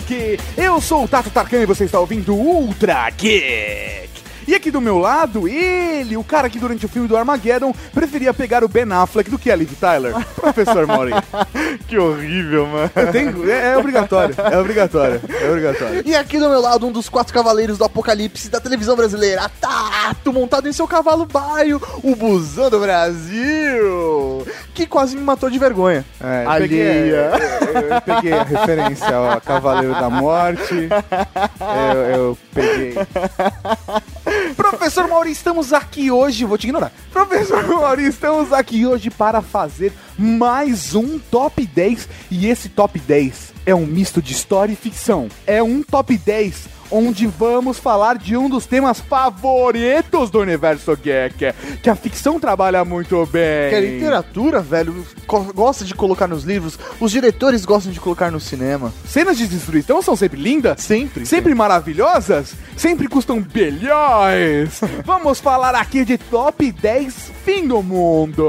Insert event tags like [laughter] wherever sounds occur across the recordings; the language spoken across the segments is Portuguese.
Geek! Eu sou o Tato Tarkan e você está ouvindo Ultra Geek! E aqui do meu lado, ele, o cara que durante o filme do Armageddon preferia pegar o Ben Affleck do que a Liv Tyler. [laughs] Professor Mauri. Que horrível, mano. Tem- é, é obrigatório, é obrigatório, é obrigatório. E aqui do meu lado, um dos quatro cavaleiros do apocalipse da televisão brasileira, Tato, montado em seu cavalo baio, o busão do Brasil, que quase me matou de vergonha. É, eu peguei, Alheia. eu, eu peguei a referência ao Cavaleiro da Morte. Eu, eu peguei. Professor Mauri, estamos aqui hoje. Vou te ignorar. Professor Mauri, estamos aqui hoje para fazer mais um top 10. E esse top 10 é um misto de história e ficção. É um top 10 onde vamos falar de um dos temas favoritos do universo geek, que a ficção trabalha muito bem. Que a literatura, velho, gosta de colocar nos livros, os diretores gostam de colocar no cinema. Cenas de destruição são sempre lindas? Sempre. Sempre maravilhosas? Sempre custam bilhões? [laughs] Vamos falar aqui de top 10 fim do mundo.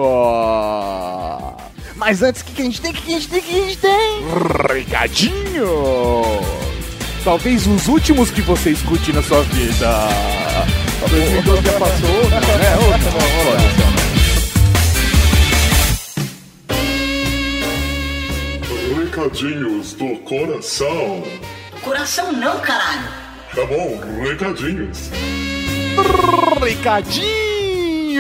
Mas antes, o que, que a gente tem? O que, que a gente tem? O que a gente tem? Recadinho. Talvez os últimos que você escute na sua vida. 2012 já passou, né? Não, olha. Recadinhos do coração. Coração não, caralho. Tá bom, recadinhos. Recadinhos,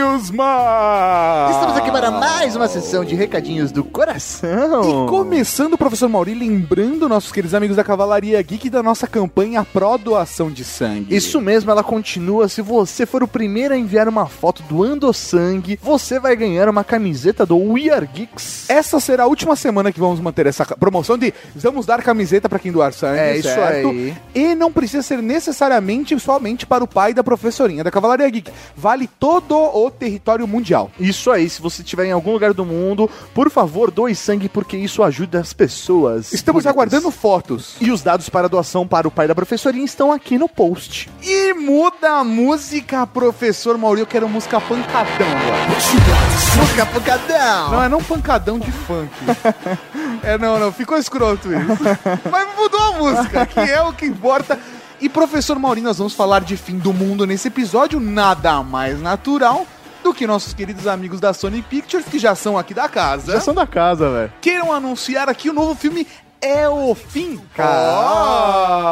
mano. Estamos aqui para mais uma sessão de recadinhos do coração. E começando, professor Mauri, lembrando nossos queridos amigos da Cavalaria Geek da nossa campanha pró doação de sangue. Isso mesmo, ela continua. Se você for o primeiro a enviar uma foto doando sangue, você vai ganhar uma camiseta do We Are Geeks. Essa será a última semana que vamos manter essa promoção de vamos dar camiseta pra quem doar sangue. É, isso certo? aí. E não precisa ser necessariamente somente para o pai da professorinha da Cavalaria Geek. Vale todo o território mundial. Isso aí, se você estiver em algum lugar do mundo, por favor, doe sangue porque isso ajuda as pessoas. Estamos Bonitas. aguardando fotos. E os dados para doação para o pai da professorinha estão aqui no post. E muda a música, professor Mauri. Eu quero música pancadão agora. Música pancadão! Não, é não pancadão de funk. [laughs] é, não, não, ficou escroto isso. Mas mudou a música, que é o que importa. E, professor Maurinho, nós vamos falar de fim do mundo nesse episódio, nada mais natural do que nossos queridos amigos da Sony Pictures, que já são aqui da casa, Já são da casa, velho. queiram anunciar aqui o novo filme É o Fim. Ah,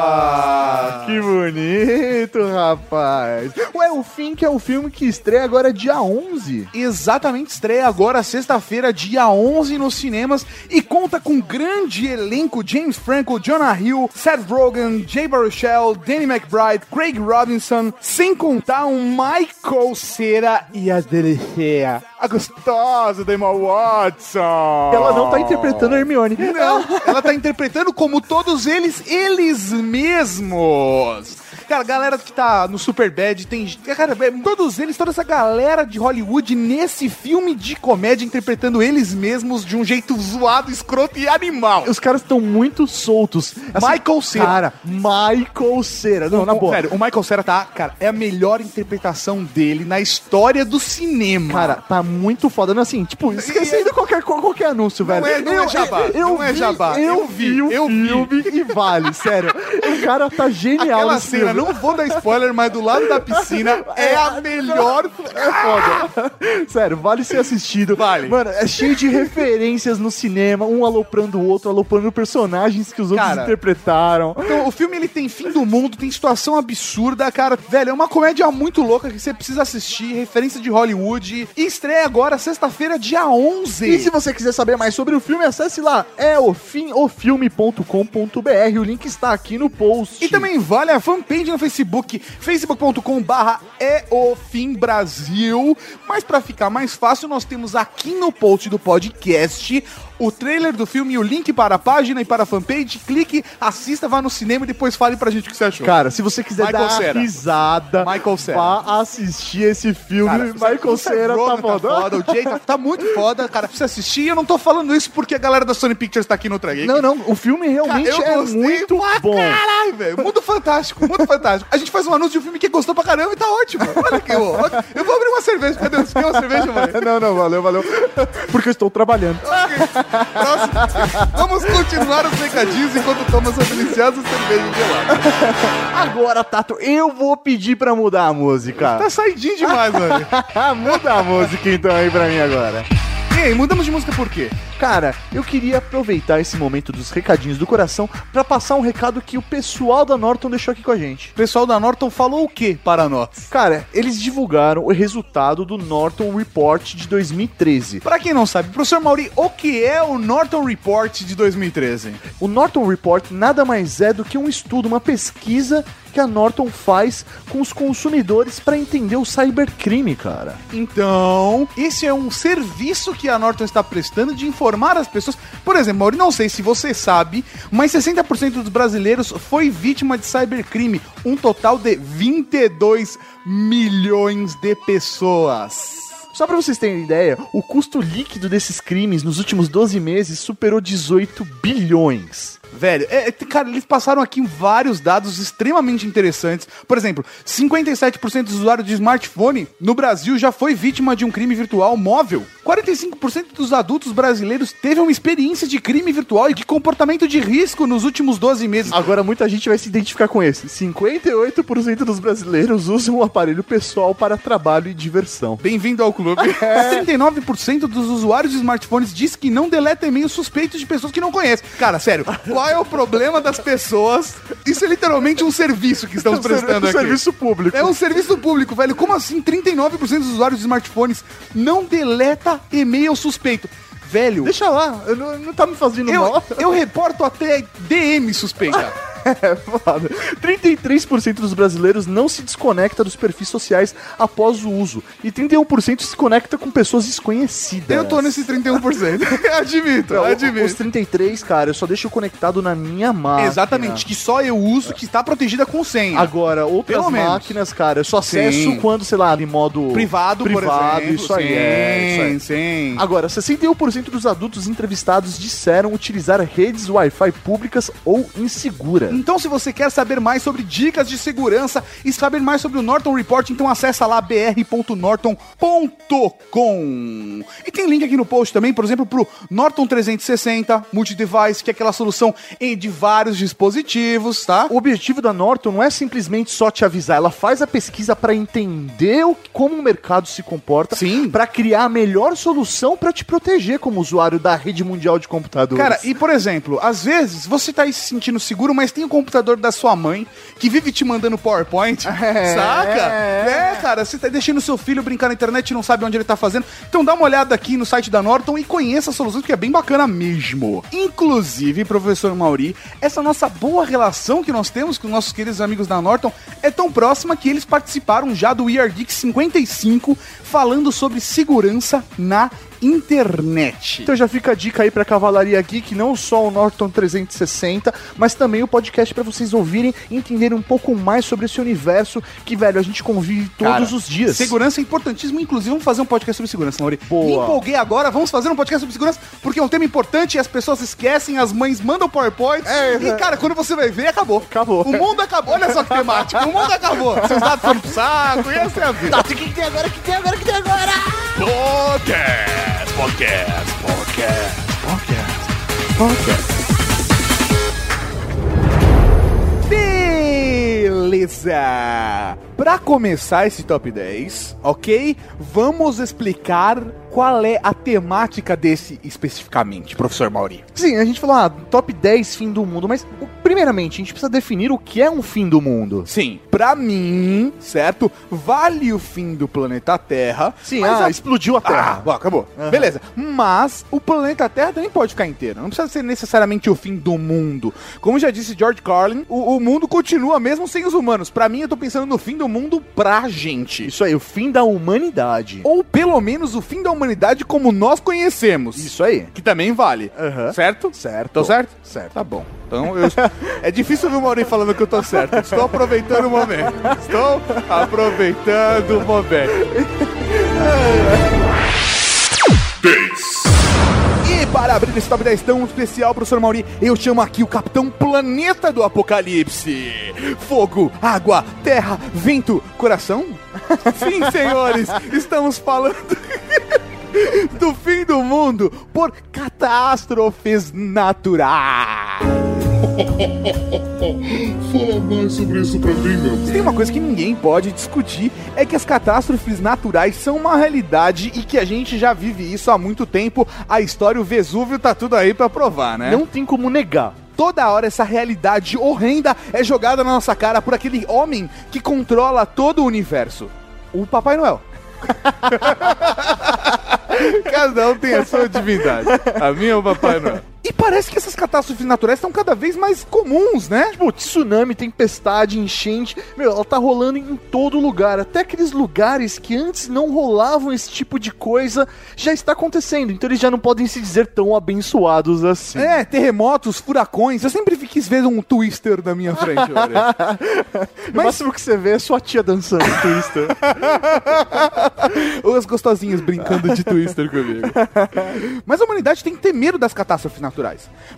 que bonito, rapaz. Ué, o Fim que é o filme que estreia agora dia 11. Exatamente, estreia agora sexta-feira, dia 11 nos cinemas e conta com um grande elenco: James Franco, Jonah Hill, Seth Rogen, Jay Baruchel, Danny McBride, Craig Robinson, sem contar um Michael Cera e a delicinha, a gostosa da Emma Watson. Ela não tá interpretando a Hermione. Não, ela tá interpretando como todos eles, eles mesmos. Cara, a galera que tá no Superbad tem. Cara, é, todos eles, toda essa galera de Hollywood nesse filme de comédia interpretando eles mesmos de um jeito zoado, escroto e animal. Os caras estão muito soltos. Assim, Michael Cera. Cara, Michael Cera. Não, na O- boa. Sério, o Michael Cera tá, cara, é a melhor interpretação dele na história do cinema. Cara, tá muito foda. Não, assim, tipo, esquecendo qualquer, qualquer anúncio, Não velho. é- não é jabá, não é vi, jabá. Eu, Eu vi, vi, o eu vi. filme e vale, sério. O cara tá genial Aquela cena. Não vou dar spoiler, mas do lado da piscina é a melhor. É foda. Sério, vale ser assistido. Vale. Mano, é cheio de referências no cinema, um aloprando o outro, aloprando personagens que os outros Cara. interpretaram. Então, o filme ele tem fim do mundo, tem situação absurda, cara. Velho, é uma comédia muito louca que você precisa assistir, referência de Hollywood. E estreia agora, sexta-feira, dia 11. E se você quiser saber mais sobre o filme, acesse lá, é ofimofilme.com.br, o link está aqui no post. E também vale a fanpage no Facebook, facebook.com barra é o fim Brasil. Mas pra ficar mais fácil, nós temos aqui no post do podcast o trailer do filme e o link para a página e para a fanpage. Clique, assista, vá no cinema e depois fale pra gente o que você achou. Cara, se você quiser Michael dar Cera. risada, Michael Cera. vá assistir esse filme. Cara, Michael Seth Cera tá Rogen foda. O Jay tá, tá muito foda, cara. Precisa assistir. Eu não tô falando isso porque a galera da Sony Pictures tá aqui no Ultra Geek. Não, não, o filme realmente Cara, é muito bom. Caralho, velho. Mundo fantástico, mundo fantástico. A gente faz um anúncio de um filme que gostou pra caramba e tá ótimo. Olha aqui, ó. Eu vou abrir uma cerveja. Cadê? Você quer uma cerveja, mano? [laughs] Não, não, valeu, valeu. Porque eu estou trabalhando. Vamos continuar os recadinhos enquanto toma sua deliciosa cerveja gelada. Agora, Tato, eu vou pedir pra mudar a música. Tá saidinho demais, mano. [laughs] Muda a música então aí pra mim agora. E aí, mudamos de música por quê? Cara, eu queria aproveitar esse momento dos recadinhos do coração pra passar um recado que o pessoal da Norton deixou aqui com a gente. O pessoal da Norton falou o que para nós? Cara, eles divulgaram o resultado do Norton Report de 2013. Pra quem não sabe, professor Mauri, o que é o Norton Report de 2013? O Norton Report nada mais é do que um estudo, uma pesquisa que a Norton faz com os consumidores pra entender o cybercrime, cara. Então, esse é um serviço que a Norton está prestando de informar as pessoas. Por exemplo, Mauri, não sei se você sabe, mas 60% dos brasileiros foi vítima de cybercrime. Um total de 22 milhões de pessoas. Só pra vocês terem ideia, o custo líquido desses crimes nos últimos 12 meses superou 18 bilhões. Velho, é, é, cara, eles passaram aqui vários dados extremamente interessantes. Por exemplo, 57% dos usuários de smartphone no Brasil já foi vítima de um crime virtual móvel. 45% dos adultos brasileiros teve uma experiência de crime virtual e de comportamento de risco nos últimos 12 meses. Agora muita gente vai se identificar com esse. 58% dos brasileiros usam o aparelho pessoal para trabalho e diversão. Bem-vindo ao clube. [laughs] 39% dos usuários de smartphones diz que não deleta e-mails suspeitos de pessoas que não conhecem. Cara, sério, [laughs] qual é o problema das pessoas? Isso é literalmente um serviço que estamos [laughs] prestando um aqui. serviço público. É um serviço público, velho. Como assim 39% dos usuários de smartphones não deleta e-mail suspeito? Velho, Deixa lá, eu não, não tá me fazendo eu, mal. eu reporto até DM suspeita. [laughs] É foda. 33% dos brasileiros não se desconecta dos perfis sociais após o uso. E 31% se conecta com pessoas desconhecidas. Eu tô nesse 31%. [laughs] admito, Não, admito. Os 33, cara, eu só deixo conectado na minha máquina. Exatamente, que só eu uso, que está protegida com senha. Agora, outras Pelo menos. máquinas, cara, eu só acesso Sim. quando, sei lá, em modo privado, privado por exemplo. isso aí, é, isso aí. Sim, sim. Agora, 61% dos adultos entrevistados disseram utilizar redes Wi-Fi públicas ou inseguras. Então, se você quer saber mais sobre dicas de segurança e saber mais sobre o Norton Report, então acessa lá br.norton.com. E tem link aqui no post também, por exemplo, pro Norton 360 Multidevice, que é aquela solução de vários dispositivos, tá? O objetivo da Norton não é simplesmente só te avisar, ela faz a pesquisa pra entender o- como o mercado se comporta, Sim. pra criar a melhor solução pra te proteger como usuário da rede mundial de computadores. Cara, e por exemplo, às vezes você tá aí se sentindo seguro, mas tem o computador da sua mãe que vive te mandando PowerPoint, [laughs] É. saca? É, cara, você tá deixando seu filho brincar na internet e não sabe onde ele tá fazendo. Então dá uma olhada aqui no site da Norton e conheça a solução, que é bem bacana mesmo. Inclusive, professor Mauri, essa nossa boa relação que nós temos com nossos queridos amigos da Norton é tão próxima que eles participaram já do We Are Geek 55 falando sobre segurança na internet. Então já fica a dica aí pra Cavalaria Geek, não só o Norton 360, mas também o podcast pra vocês ouvirem e entenderem um pouco mais sobre esse universo que, velho, a gente convive todos Cara, os dias. Segurança é importantíssimo, inclusive vamos fazer um podcast sobre segurança, Mauri. Boa. Me empolguei agora, vamos fazer um podcast sobre segurança, porque é um tema importante e as pessoas esquecem, as mães mandam PowerPoint. É, e, é. cara, quando você vai ver, acabou. Acabou. O mundo acabou. Olha só que temática. O mundo acabou. Seus dados foram pro saco e essa é a vida. O que, que tem agora? O que tem agora? O que tem agora? Podcast, podcast, podcast, podcast. Beleza! Pra começar esse top 10, ok? Vamos explicar qual é a temática desse especificamente, professor Mauri. Sim, a gente falou, ah, top 10 fim do mundo, mas o- primeiramente a gente precisa definir o que é um fim do mundo. Sim, pra mim, certo? Vale o fim do planeta Terra. Sim, mas ah, a- explodiu a Ah, Terra. bom, acabou. Beleza. Mas o planeta Terra também pode ficar inteiro. Não precisa ser necessariamente o fim do mundo. Como já disse George Carlin, o, o mundo continua mesmo sem os humanos. Pra mim, eu tô pensando no fim do mundo pra gente. Isso aí, o fim da humanidade. Ou pelo menos o fim da humanidade como nós conhecemos. Isso aí. Que também vale. Aham. Certo? Certo. Tô certo? Certo. Tá bom. Então, eu... é difícil ver o Maurinho falando que eu tô certo. Estou aproveitando o momento. Estou aproveitando o momento. 10, E para abrir esse top 10 tão especial, professor Mauri, eu chamo aqui o Capitão Planeta do Apocalipse. Fogo, água, terra, vento, coração? Sim, senhores, estamos falando... [laughs] [laughs] do fim do mundo por catástrofes naturais. [laughs] Fala mais sobre isso pra mim, meu Se tem uma coisa que ninguém pode discutir é que as catástrofes naturais são uma realidade e que a gente já vive isso há muito tempo. A história, o Vesúvio tá tudo aí pra provar, né? Não tem como negar. Toda hora essa realidade horrenda é jogada na nossa cara por aquele homem que controla todo o universo. O Papai Noel. [laughs] Cada um tem a sua divindade. A minha é o Papai Noel. E parece que essas catástrofes naturais estão cada vez mais comuns, né? Tipo, tsunami, tempestade, enchente. Meu, ela tá rolando em todo lugar. Até aqueles lugares que antes não rolavam esse tipo de coisa já está acontecendo. Então eles já não podem se dizer tão abençoados assim. É, terremotos, furacões. Eu sempre quis ver um twister na minha frente. [laughs] olha. O máximo que você vê é sua tia dançando Twister. [laughs] Ou as gostosinhas brincando de twister comigo. [laughs] Mas a humanidade tem que ter medo das catástrofes naturais.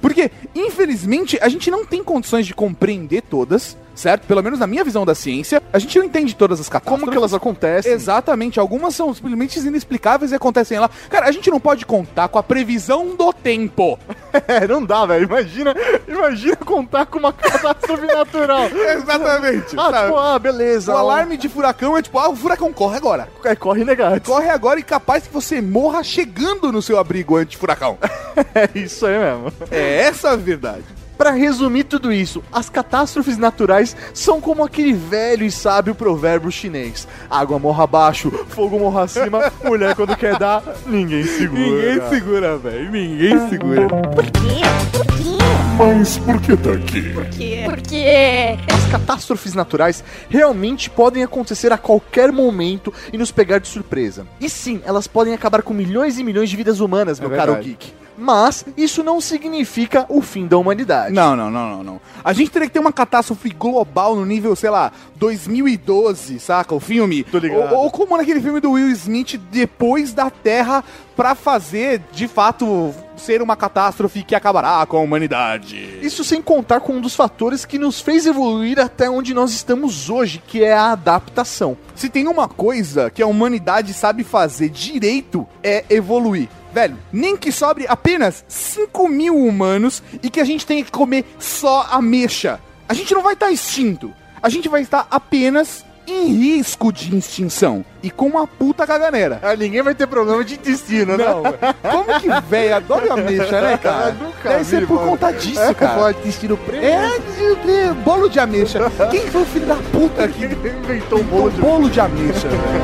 Porque, infelizmente, a gente não tem condições de compreender todas, certo? Pelo menos na minha visão da ciência, a gente não entende todas as catástrofes. Como que elas acontecem? Exatamente, algumas são simplesmente inexplicáveis e acontecem lá. Cara, a gente não pode contar com a previsão do tempo. [laughs] É, não dá, velho. Imagina, imagina contar com uma catástrofe natural. [laughs] Exatamente. Ah, tipo, ah, beleza. o alarme de furacão é tipo, ah, o furacão corre agora. É, corre negado. Corre agora e capaz que você morra chegando no seu abrigo anti-furacão. [laughs] É isso aí mesmo. É essa a verdade. Pra resumir tudo isso, as catástrofes naturais são como aquele velho e sábio provérbio chinês: água morra abaixo, fogo morra acima, [laughs] mulher quando quer dar, ninguém segura. Ninguém segura, velho. Ninguém segura. Por quê? Por quê? Mas por que tá aqui? Por quê? Por quê? As catástrofes naturais realmente podem acontecer a qualquer momento e nos pegar de surpresa. E sim, elas podem acabar com milhões e milhões de vidas humanas, meu caro verdade. geek. Mas isso não significa o fim da humanidade. Não, não, não, não, não. A gente teria que ter uma catástrofe global no nível, sei lá, 2012, saca? O filme. Tô ligado. Ou, ou como naquele filme do Will Smith, depois da Terra, pra fazer, de fato, ser uma catástrofe que acabará com a humanidade. Isso sem contar com um dos fatores que nos fez evoluir até onde nós estamos hoje, que é a adaptação. Se tem uma coisa que a humanidade sabe fazer direito, é evoluir. Velho, nem que sobre apenas 5 mil humanos e que a gente tenha que comer só ameixa. A gente não vai estar extinto. A gente vai estar apenas em risco de extinção. E com uma puta caganeira. Ah, ninguém vai ter problema de intestino, né? Não, como que velho adora ameixa, né, [laughs] cara? Nunca Deve vi, ser por mano. conta disso, É, cara. pode intestino preto. É, de, de bolo de ameixa. Quem foi o filho da puta [laughs] que inventou um bolo bolo de, de... bolo de ameixa, velho?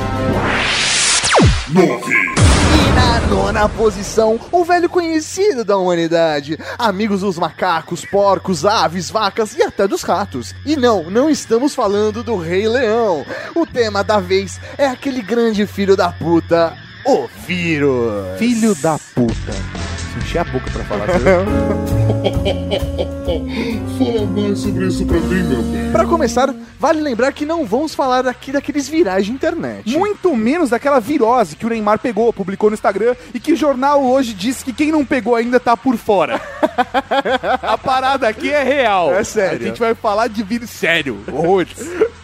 Nove. Na nona posição, o velho conhecido da humanidade. Amigos dos macacos, porcos, aves, vacas e até dos ratos. E não, não estamos falando do Rei Leão. O tema da vez é aquele grande filho da puta, o vírus. Filho da puta. Encher a boca pra falar. [laughs] [laughs] Fala mais sobre isso pra mim, meu bem. Pra começar, vale lembrar que não vamos falar aqui daqueles virais de internet. Muito menos daquela virose que o Neymar pegou, publicou no Instagram e que o jornal hoje disse que quem não pegou ainda tá por fora. [laughs] a parada aqui é real. É sério. A gente vai falar de vírus sério. Horrores.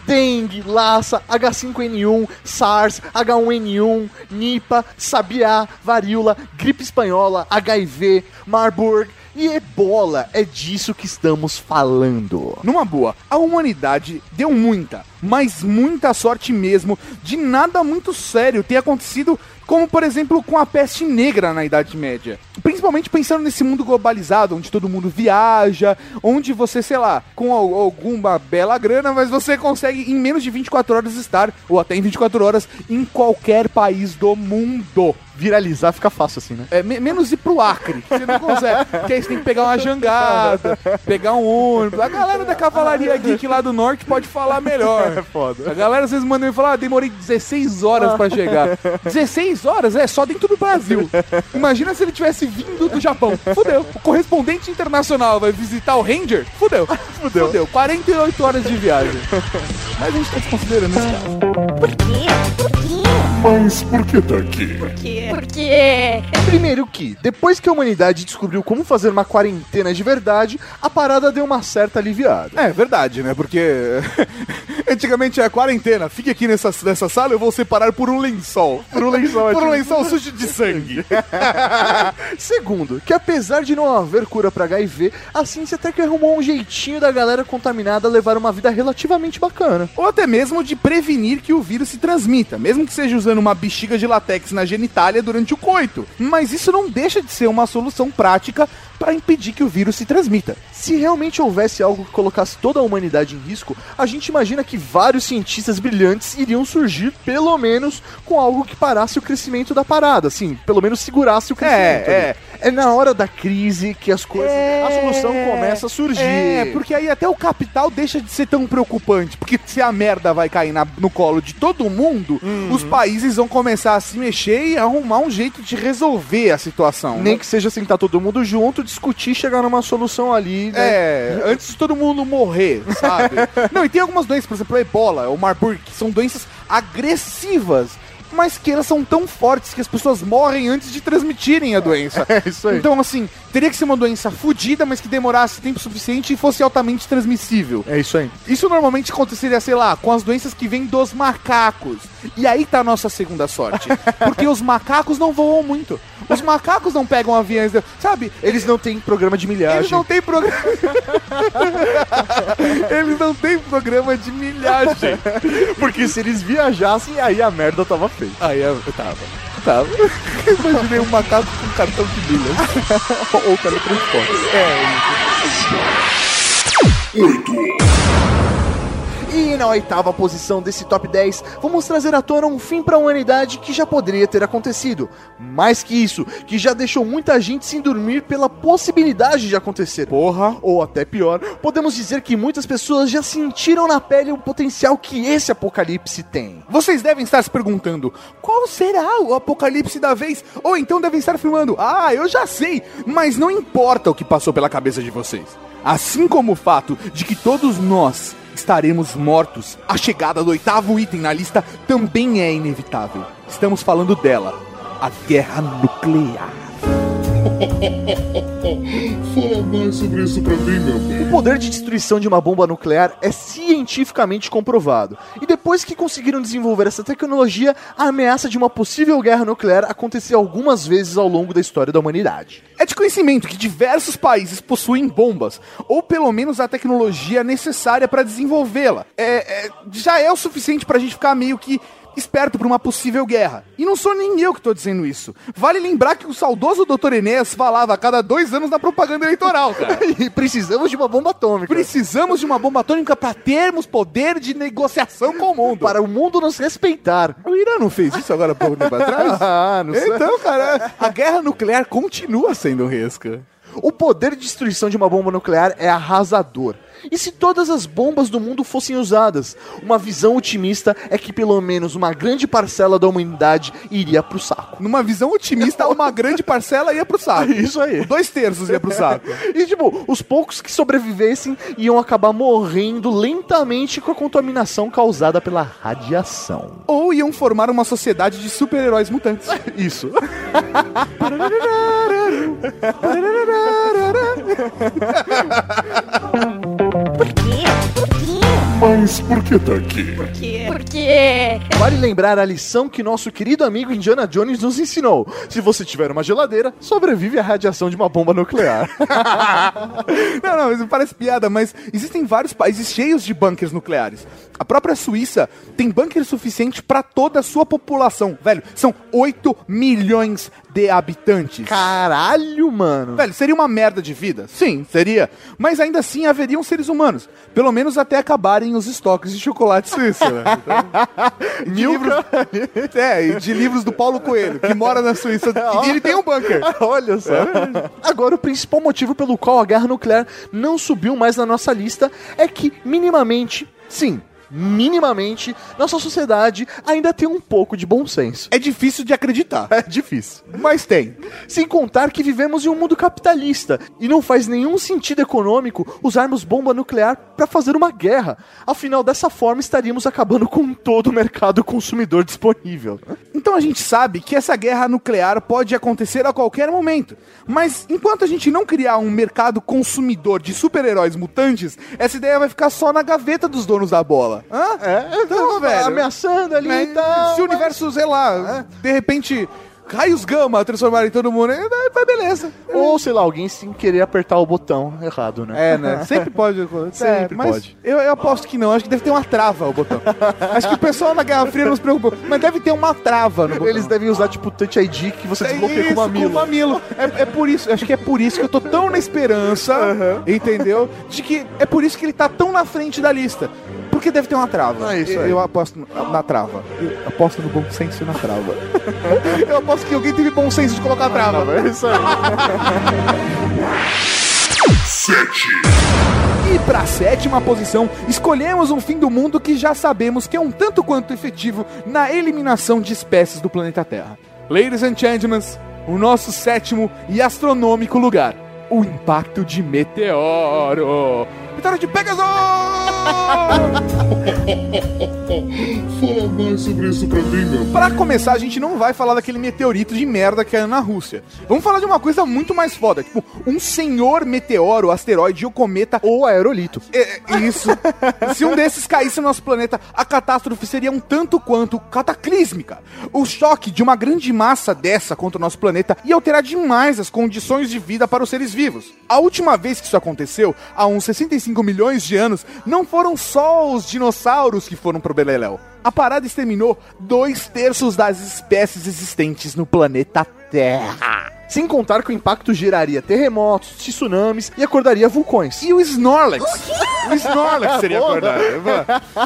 Dengue, laça, H5N1, SARS, H1N1, Nipa, sabiá, varíola, gripe espanhola, HIV, Marburg e ebola. É disso que estamos falando. Numa boa, a humanidade deu muita, mas muita sorte mesmo de nada muito sério ter acontecido, como por exemplo com a peste negra na Idade Média. Principalmente pensando nesse mundo globalizado, onde todo mundo viaja, onde você, sei lá, com al- alguma bela grana, mas você consegue em menos de 24 horas estar, ou até em 24 horas, em qualquer país do mundo. Viralizar fica fácil assim, né? É, me- menos ir pro Acre, que você não consegue. Porque aí você tem que pegar uma jangada, pegar um ônibus. A galera da Cavalaria Geek lá do Norte pode falar melhor. É foda. A galera às vezes manda me falar, ah, demorei 16 horas pra chegar. [laughs] 16 horas? É, só dentro do Brasil. Imagina se ele tivesse vindo do Japão. Fudeu. O correspondente internacional vai visitar o Ranger? Fudeu. [laughs] Fudeu. Fudeu. 48 horas de viagem. Mas a gente tá desconsiderando esse caso. Por quê? Por quê? Mas por que tá aqui? Porque. Porque. Primeiro que, depois que a humanidade descobriu como fazer uma quarentena de verdade, a parada deu uma certa aliviada. É verdade, né? Porque [laughs] antigamente é quarentena. Fique aqui nessa, nessa sala, eu vou separar por um lençol. Por um lençol, Por um é lençol sujo de sangue. [laughs] Segundo, que apesar de não haver cura pra HIV, a ciência até que arrumou um jeitinho da galera contaminada levar uma vida relativamente bacana. Ou até mesmo de prevenir que o vírus se transmita, mesmo que seja usando uma bexiga de latex na genitália durante o coito. Mas isso não deixa de ser uma solução prática para impedir que o vírus se transmita. Se realmente houvesse algo que colocasse toda a humanidade em risco, a gente imagina que vários cientistas brilhantes iriam surgir, pelo menos, com algo que parasse o crescimento da parada, assim, pelo menos segurasse o crescimento. É, ali. é na hora da crise que as coisas, a solução começa a surgir. É, porque aí até o capital deixa de ser tão preocupante. Porque se a merda vai cair na- no colo de todo mundo, Uhum. os países vão começar a se mexer e arrumar um jeito de resolver a situação. Nem né? que seja sentar todo mundo junto, discutir, chegar numa solução ali, né? É, antes de todo mundo morrer, sabe? [laughs] Não, e tem algumas doenças, por exemplo, a ebola, o Marburg, que são doenças agressivas, mas que elas são tão fortes que as pessoas morrem antes de transmitirem a doença. [laughs] É isso aí. Então, assim, teria que ser uma doença fodida, mas que demorasse tempo suficiente e fosse altamente transmissível. É isso aí. Isso normalmente aconteceria, sei lá, com as doenças que vêm dos macacos. E aí tá a nossa segunda sorte. Porque os macacos não voam muito. Os macacos não pegam aviões, sabe? Eles não têm programa de milhagem. Eles não têm programa. [laughs] Eles não têm programa de milhagem. Porque se eles viajassem, aí a merda tava feita. Aí eu eu tava. eu Tava. Imaginei um macaco com cartão de milhas. Ou teletransporte. E na oitava posição desse top 10, vamos trazer à tona um fim para a humanidade que já poderia ter acontecido. Mais que isso, que já deixou muita gente sem dormir pela possibilidade de acontecer. Porra. Ou até pior, podemos dizer que muitas pessoas já sentiram na pele o potencial que esse apocalipse tem. Vocês devem estar se perguntando: qual será o apocalipse da vez? Ou então devem estar afirmando: ah, eu já sei, mas não importa o que passou pela cabeça de vocês. Assim como o fato de que todos nós estaremos mortos, a chegada do oitavo item na lista também é inevitável. Estamos falando dela, a guerra nuclear. [laughs] Fala mais sobre isso pra mim, meu bem. O poder de destruição de uma bomba nuclear é cientificamente comprovado. E depois que conseguiram desenvolver essa tecnologia, a ameaça de uma possível guerra nuclear aconteceu algumas vezes ao longo da história da humanidade. É de conhecimento que diversos países possuem bombas, ou pelo menos a tecnologia necessária para desenvolvê-la. É, é- já é o suficiente para a gente ficar meio que esperto para uma possível guerra. E não sou nem eu que tô dizendo isso. Vale lembrar que o saudoso Dr. Enéas falava a cada dois anos na propaganda eleitoral, cara. [laughs] E precisamos de uma bomba atômica. Precisamos de uma bomba atômica para termos poder de negociação com o mundo. Para o mundo nos respeitar. O Irã não fez isso agora há pouco tempo atrás? [laughs] Ah, não sei. Então, cara, a guerra nuclear continua sendo resca. O poder de destruição de uma bomba nuclear é arrasador. E se todas as bombas do mundo fossem usadas? Uma visão otimista é que pelo menos uma grande parcela da humanidade iria pro saco. Numa visão otimista, [laughs] uma grande parcela ia pro saco. Isso aí. Dois terços ia pro saco. [laughs] E tipo, os poucos que sobrevivessem iam acabar morrendo lentamente com a contaminação causada pela radiação. Ou iam formar uma sociedade de super-heróis mutantes. [laughs] Isso. Mas por que tá aqui? Porque. Porque. Vale lembrar a lição que nosso querido amigo Indiana Jones nos ensinou. Se você tiver uma geladeira, sobrevive à radiação de uma bomba nuclear. [laughs] Não, não, isso parece piada, mas existem vários países cheios de bunkers nucleares. A própria Suíça tem bunker suficiente pra toda a sua população. Velho, são 8 milhões de habitantes. Caralho, mano. Velho, seria uma merda de vida? Sim, seria. Mas ainda assim haveriam seres humanos. Pelo menos até acabarem os estoques de chocolate suíço. Né? Então, de livros, é, de livros do Paulo Coelho, que mora na Suíça. [laughs] E ele tem um bunker. [laughs] Olha só. Agora, o principal motivo pelo qual a guerra nuclear não subiu mais na nossa lista é que, minimamente, sim, minimamente, nossa sociedade ainda tem um pouco de bom senso. É difícil de acreditar, [laughs] É difícil. mas tem. Sem contar que vivemos em um mundo capitalista e não faz nenhum sentido econômico usarmos bomba nuclear para fazer uma guerra. Afinal, dessa forma estaríamos acabando com todo o mercado consumidor disponível. Então a gente sabe que essa guerra nuclear pode acontecer a qualquer momento. Mas enquanto a gente não criar um mercado consumidor de super-heróis mutantes, essa ideia vai ficar só na gaveta dos donos da bola. Hã? É, Então, velho. ameaçando ali Né? e tal. Se o universo, sei lá, de repente, raios gama transformarem todo mundo, aí vai, vai beleza. Ou, sei lá, alguém sem querer apertar o botão errado, né? É, né? Sempre pode acontecer. [laughs] Sempre mas pode. Eu, eu aposto que não. Acho que deve ter uma trava o botão. Acho que o pessoal na Guerra Fria não se preocupa. Mas deve ter uma trava no botão. Eles devem usar, tipo, Touch ID que você desbloqueia Isso, com o mamilo. mamilo. É, é por isso, acho que é por isso que eu tô tão na esperança, entendeu? De que é por isso que ele tá tão na frente da lista. Porque deve ter uma trava. É isso eu, aí. eu aposto na, trava. Eu aposto no bom senso e na trava. [laughs] eu aposto que alguém teve bom senso de colocar a trava. É isso aí. E pra sétima posição, escolhemos um fim do mundo que já sabemos que é um tanto quanto efetivo na eliminação de espécies do planeta Terra. Ladies and gentlemen, o nosso sétimo e astronômico lugar: o impacto de meteoro. Vitória de Pegasus! [laughs] Mais sobre isso pra mim, meu. Pra começar, a gente não vai falar daquele meteorito de merda que caiu na Rússia. Vamos falar de uma coisa muito mais foda, tipo, um senhor meteoro, asteroide ou cometa Ou aerolito. É, é isso. [laughs] Se um desses caísse no nosso planeta, a catástrofe seria um tanto quanto cataclísmica. O choque de uma grande massa dessa contra o nosso planeta ia alterar demais as condições de vida para os seres vivos. A última vez que isso aconteceu, há uns 65 milhões de anos, não foram só os dinossauros que foram pro Beleléu. A parada exterminou dois terços das espécies existentes no planeta Terra. Sem contar que o impacto geraria terremotos, tsunamis e acordaria vulcões. E o Snorlax? O Snorlax [laughs] seria acordado.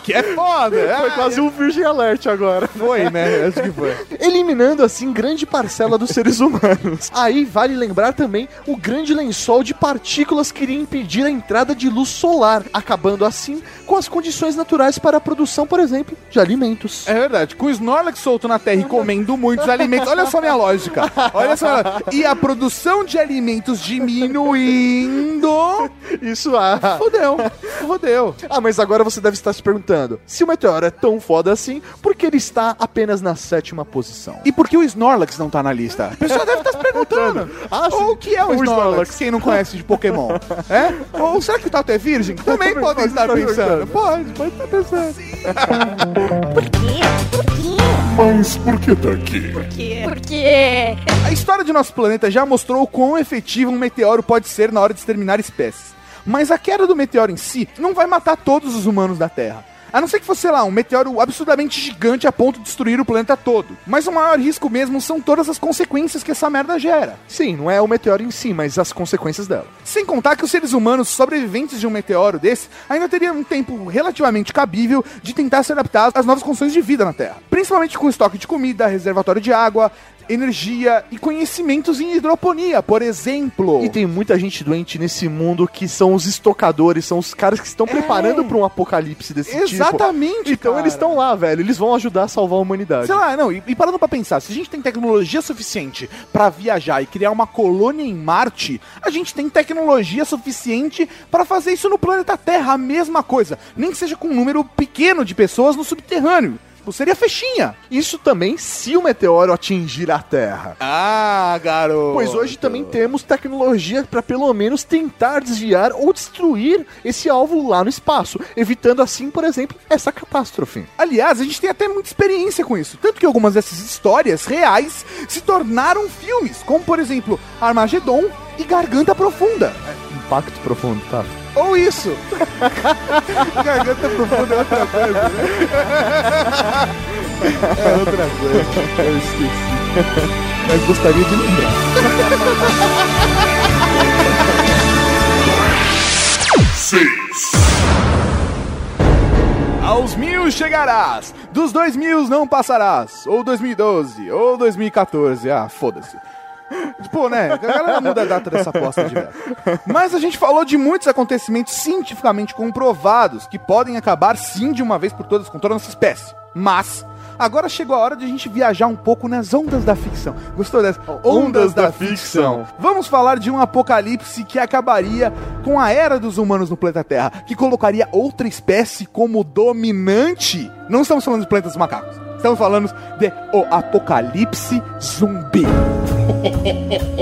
Que é foda. Foi Ah, quase um Virgin Alert agora. Foi, né? Acho que foi. Eliminando assim grande parcela dos seres humanos. Aí vale lembrar também o grande lençol de partículas que iria impedir a entrada de luz solar, acabando assim com as condições naturais para a produção, por exemplo, de alimentos. É verdade. Com o Snorlax solto na terra e comendo muitos alimentos. Olha só minha lógica. Olha só. E a produção de alimentos diminuindo. [laughs] Isso ah. Fodeu. Fodeu. Ah, mas agora você deve estar se perguntando: se o meteoro é tão foda assim, por que ele está apenas na sétima posição? E por que o Snorlax não tá na lista? A pessoa deve estar se perguntando. [laughs] Ah. Ou o que é o, O Snorlax, Snorlax. quem não conhece de Pokémon? [laughs] É? Ou será que o Tato é virgem? Também Também podem pode estar estar pensando. pensando. Pode, pode estar pensando. Por quê? Por quê? Mas por que tá aqui? Por quê? Por quê? A história de nosso planeta já mostrou o quão efetivo um meteoro pode ser na hora de exterminar espécies. Mas a queda do meteoro em si não vai matar todos os humanos da Terra. A não ser que fosse, sei lá, um meteoro absurdamente gigante a ponto de destruir o planeta todo. Mas o maior risco mesmo são todas as consequências que essa merda gera. Sim, não é o meteoro em si, mas as consequências dela. Sem contar que os seres humanos sobreviventes de um meteoro desse ainda teriam um tempo relativamente cabível de tentar se adaptar às novas condições de vida na Terra. Principalmente com estoque de comida, reservatório de água, energia e conhecimentos em hidroponia, por exemplo. E tem muita gente doente nesse mundo que são os estocadores, são os caras que estão preparando para um apocalipse desse tipo. Exatamente, Então cara. eles estão lá, velho. Eles vão ajudar a salvar a humanidade. Sei lá, não, e, e parando pra pensar, se a gente tem tecnologia suficiente pra viajar e criar uma colônia em Marte, a gente tem tecnologia suficiente pra fazer isso no planeta Terra, a mesma coisa. Nem que seja com um número pequeno de pessoas no subterrâneo. Tipo, seria fechinha. Isso também se o meteoro atingir a Terra. Ah, garoto. Pois hoje também temos tecnologia para pelo menos tentar desviar ou destruir esse alvo lá no espaço, evitando assim, por exemplo, essa catástrofe. Aliás, a gente tem até muita experiência com isso. Tanto que algumas dessas histórias reais se tornaram filmes, como por exemplo Armagedon e Garganta Profunda. Impacto profundo, tá? Ou isso. [laughs] Garganta profunda é outra coisa, né? [laughs] É outra coisa. Eu esqueci. Mas gostaria de lembrar. Seis. Aos mil chegarás, dos dois mil não passarás, ou 2012, ou 2014, ah, foda-se. Pô, né? A galera muda a data dessa aposta de velho. Mas a gente falou de muitos acontecimentos cientificamente comprovados que podem acabar sim de uma vez por todas com toda a nossa espécie. Mas agora chegou a hora de a gente viajar um pouco nas ondas da ficção. Gostou dessa? Ondas, da, ficção. Vamos falar de um apocalipse que acabaria com a era dos humanos no planeta Terra, que colocaria outra espécie como dominante. Não estamos falando de planetas macacos. Estamos falando de o apocalipse zumbi. [laughs]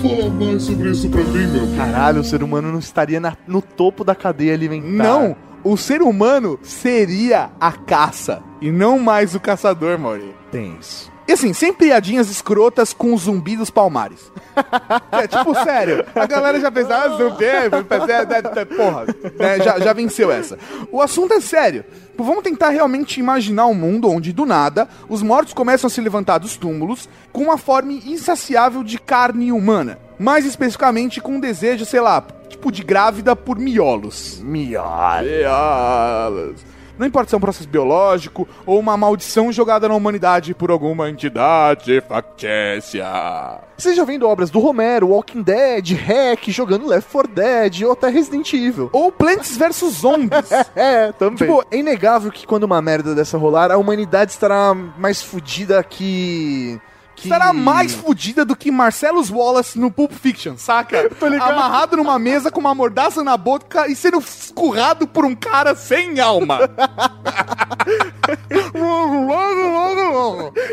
Fala mais sobre isso pra mim, meu. Caralho, o ser humano não estaria na- no topo da cadeia alimentar. Não, o ser humano seria a caça e não mais o caçador, Mauri. Tenso. E assim, sem piadinhas escrotas com o zumbi dos palmares. É, tipo, sério, a galera já pensa, ah, zumbi, [laughs] porra, né, já, já venceu essa. O assunto é sério. Pô, Vamos tentar realmente imaginar um mundo onde, do nada, os mortos começam a se levantar dos túmulos com uma forma insaciável de carne humana. Mais especificamente com um desejo, sei lá, tipo de grávida por miolos. Miolho. Miolos. Não importa se é um processo biológico ou uma maldição jogada na humanidade por alguma entidade factícia. Você já vendo obras do Romero, Walking Dead, Hack, jogando Left 4 Dead ou até Resident Evil. Ou Plants vs Zombies. [laughs] É, também. Tipo, é inegável que quando uma merda dessa rolar, a humanidade estará mais fudida que... que... Estará mais fudida do que Marcellus Wallace no Pulp Fiction, saca? [laughs] Amarrado numa mesa com uma mordaça na boca e sendo escurrado por um cara sem alma. [laughs]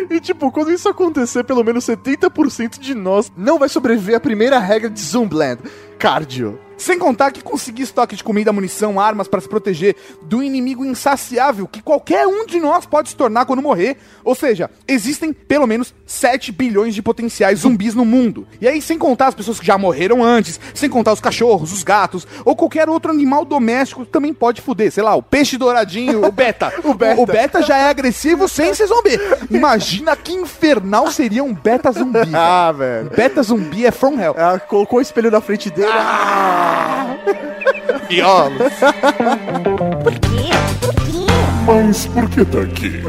E tipo, quando isso acontecer, pelo menos 70% de nós não vai sobreviver à primeira regra de Zoomland. Cardio. Sem contar que conseguir estoque de comida, munição, armas para se proteger do inimigo insaciável que qualquer um de nós pode se tornar quando morrer. Ou seja, existem pelo menos 7 bilhões de potenciais zumbis no mundo. E aí, sem contar as pessoas que já morreram antes, sem contar os cachorros, os gatos, ou qualquer outro animal doméstico que também pode fuder. Sei lá, o peixe douradinho, o beta. [laughs] o, beta. o beta já é agressivo sem ser zumbi. Imagina que infernal seria um beta zumbi. Ah, velho. Beta zumbi é from hell. Ela colocou o espelho na frente dele. Ah! Por quê? Por quê? Mas por que tá aqui?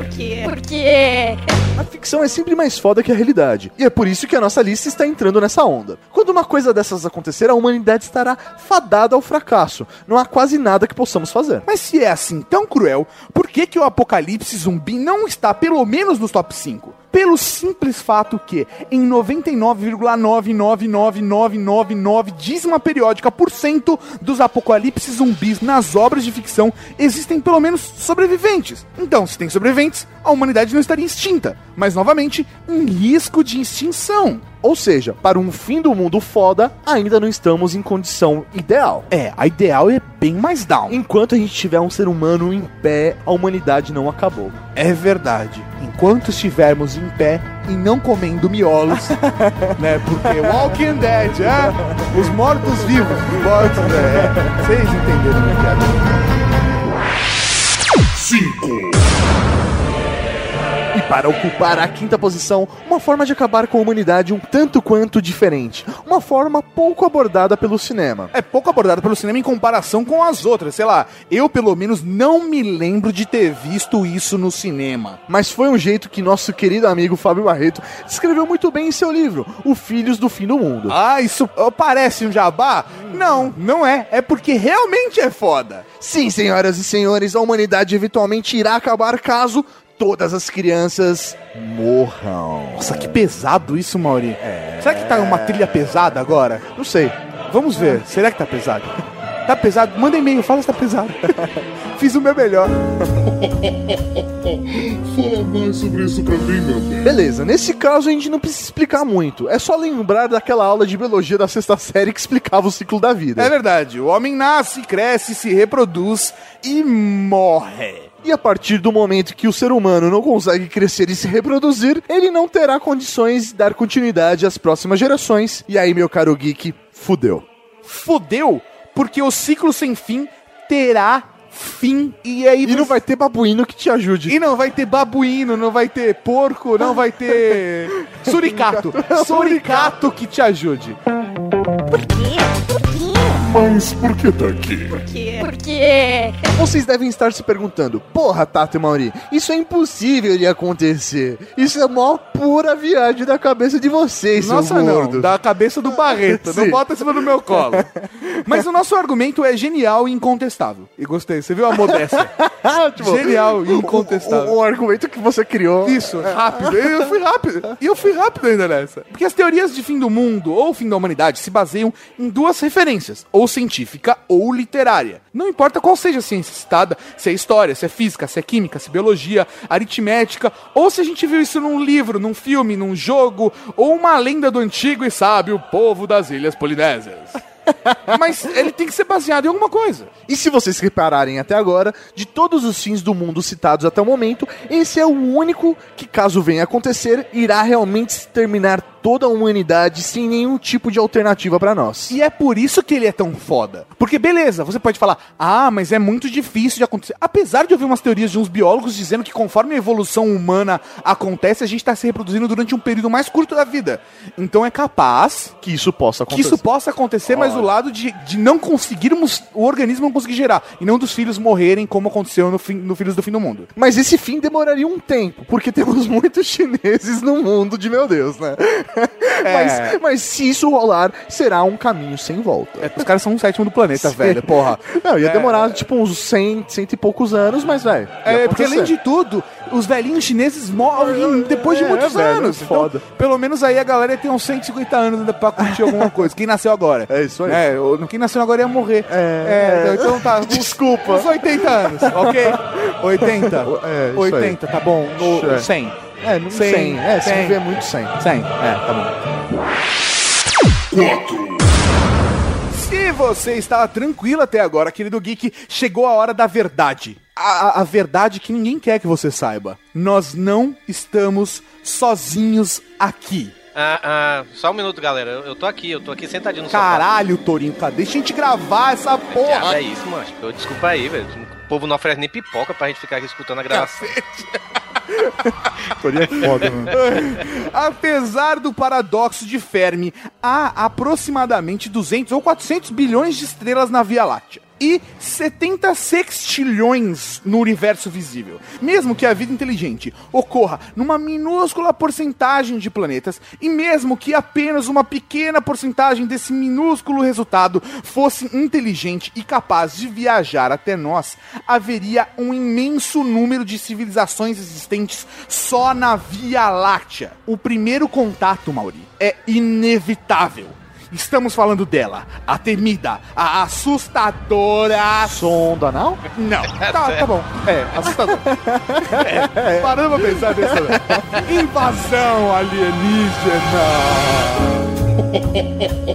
Por quê? A ficção é sempre mais foda que a realidade. E é por isso que a nossa lista está entrando nessa onda. Quando uma coisa dessas acontecer, a humanidade estará fadada ao fracasso. Não há quase nada que possamos fazer. Mas se é assim tão cruel, por que, que o apocalipse zumbi não está pelo menos nos top 5? Pelo simples fato que, em 99,99999 dízima periódica por cento dos apocalipses zumbis nas obras de ficção existem pelo menos sobreviventes. Então, se tem sobreviventes, a humanidade não estaria extinta, mas novamente em risco de extinção. Ou seja, para um fim do mundo foda, ainda não estamos em condição ideal. É, a ideal é bem mais down. Enquanto a gente tiver um ser humano em pé, a humanidade não acabou. É verdade. Enquanto estivermos em pé e não comendo miolos, [laughs] né? Porque Walking Dead, é? Os mortos-vivos, mortos, é. Vocês entenderam minha piada. 5. Para ocupar a quinta posição, uma forma de acabar com a humanidade um tanto quanto diferente. Uma forma pouco abordada pelo cinema. É pouco abordado pelo cinema em comparação com as outras. Sei lá, eu pelo menos não me lembro de ter visto isso no cinema. Mas foi um jeito que nosso querido amigo Fábio Barreto descreveu muito bem em seu livro, O Filhos do Fim do Mundo. Ah, isso oh, parece um jabá? Não, não é. É porque realmente é foda. Sim, senhoras e senhores, a humanidade eventualmente irá acabar caso todas as crianças morram. Nossa, que pesado isso, Mauri. Será que tá uma trilha pesada agora? Não sei. Vamos ver. Será que tá pesado? [laughs] Tá pesado? Manda e-mail, fala se tá pesado. [laughs] Fiz o meu melhor. [laughs] Fala mais sobre isso pra mim, meu bem. Beleza, nesse caso a gente não precisa explicar muito. É só lembrar daquela aula de biologia da sexta série que explicava o ciclo da vida. É verdade. O homem nasce, cresce, se reproduz e morre. E a partir do momento que o ser humano não consegue crescer e se reproduzir, ele não terá condições de dar continuidade às próximas gerações. E aí, meu caro geek, fudeu. Fudeu, porque o ciclo sem fim terá fim. E aí E não vai ter babuíno que te ajude. E não vai ter babuíno, não vai ter porco, não vai ter [laughs] suricato. Suricato que te ajude. Por quê? Por quê? Mas por que tá aqui? Porque. Porque. Vocês devem estar se perguntando: Porra, Tato e Mauri, isso é impossível de acontecer. Isso é a maior pura viagem da cabeça de vocês, seus Nossa, não. gordos. Da cabeça do Barreto. não [laughs] bota em cima do meu colo. [laughs] Mas o nosso argumento é genial e incontestável. E gostei. Você viu a modéstia? [laughs] Tipo, genial e incontestável. O, o argumento que você criou. Isso, rápido. Eu fui rápido. E eu fui rápido ainda nessa. Porque as teorias de fim do mundo ou fim da humanidade se baseiam em duas referências, ou científica ou literária. Não importa qual seja a ciência citada, se é história, se é física, se é química, se é biologia, aritmética, ou se a gente viu isso num livro, num filme, num jogo, ou uma lenda do antigo e sábio povo das Ilhas Polinésias. [laughs] Mas ele tem que ser baseado em alguma coisa. E se vocês repararem até agora, de todos os fins do mundo citados até o momento, esse é o único que, caso venha acontecer, irá realmente exterminar toda a humanidade sem nenhum tipo de alternativa pra nós. E é por isso que ele é tão foda. Porque, beleza, você pode falar, ah, mas é muito difícil de acontecer. Apesar de ouvir umas teorias de uns biólogos dizendo que conforme a evolução humana acontece, a gente tá se reproduzindo durante um período mais curto da vida. Então é capaz que isso possa que acontecer. isso possa acontecer, mas do lado de, de não conseguirmos, o organismo não conseguir gerar. E não dos filhos morrerem como aconteceu no, fim, no Filhos do Fim do Mundo. Mas esse fim demoraria um tempo, porque [laughs] temos muitos chineses no mundo de meu Deus, né? [laughs] mas, mas se isso rolar, será um caminho sem volta. É, os caras são um sétimo do planeta, velho, porra. [laughs] Não, ia demorar tipo uns 100, cento e poucos anos, mas, velho. É, porque além de tudo, os velhinhos chineses morrem [laughs] depois de É, muitos velho, anos. é foda. Então, pelo menos aí a galera tem uns 150 anos ainda pra curtir alguma coisa. Quem nasceu agora. É isso aí. É, quem nasceu agora ia morrer. É. então tá. Desculpa. Uns 80 anos, ok? 80. É, isso 80, tá bom. No, É. 100. É, não 100, 100. É, se 100. viver muito 100. 100, é, tá bom. 4. Se você estava tranquilo até agora, querido Geek, chegou a hora da verdade. A, a- a verdade que ninguém quer que você saiba. Nós não estamos sozinhos aqui. Ah, ah, só um minuto, galera. Eu, eu tô aqui, eu tô aqui sentadinho no Caralho, Torinho, cadê? Deixa a gente gravar essa sofá. porra. É isso, mano. Eu, desculpa aí, velho. O povo não oferece nem pipoca pra gente ficar aqui escutando a gravação. [laughs] É foda, mano. [laughs] Apesar do paradoxo de Fermi, há aproximadamente 200 ou 400 bilhões de estrelas na Via Láctea. E 70 sextilhões no universo visível. Mesmo que a vida inteligente ocorra numa minúscula porcentagem de planetas, e mesmo que apenas uma pequena porcentagem desse minúsculo resultado fosse inteligente e capaz de viajar até nós, haveria um imenso número de civilizações existentes só na Via Láctea. O primeiro contato, Mauri, é inevitável. Estamos falando dela, a temida, a assustadora. Sonda anal? Não, [laughs] tá, tá bom. É, assustador. É, parando pra pensar nisso. Invasão alienígena. [laughs]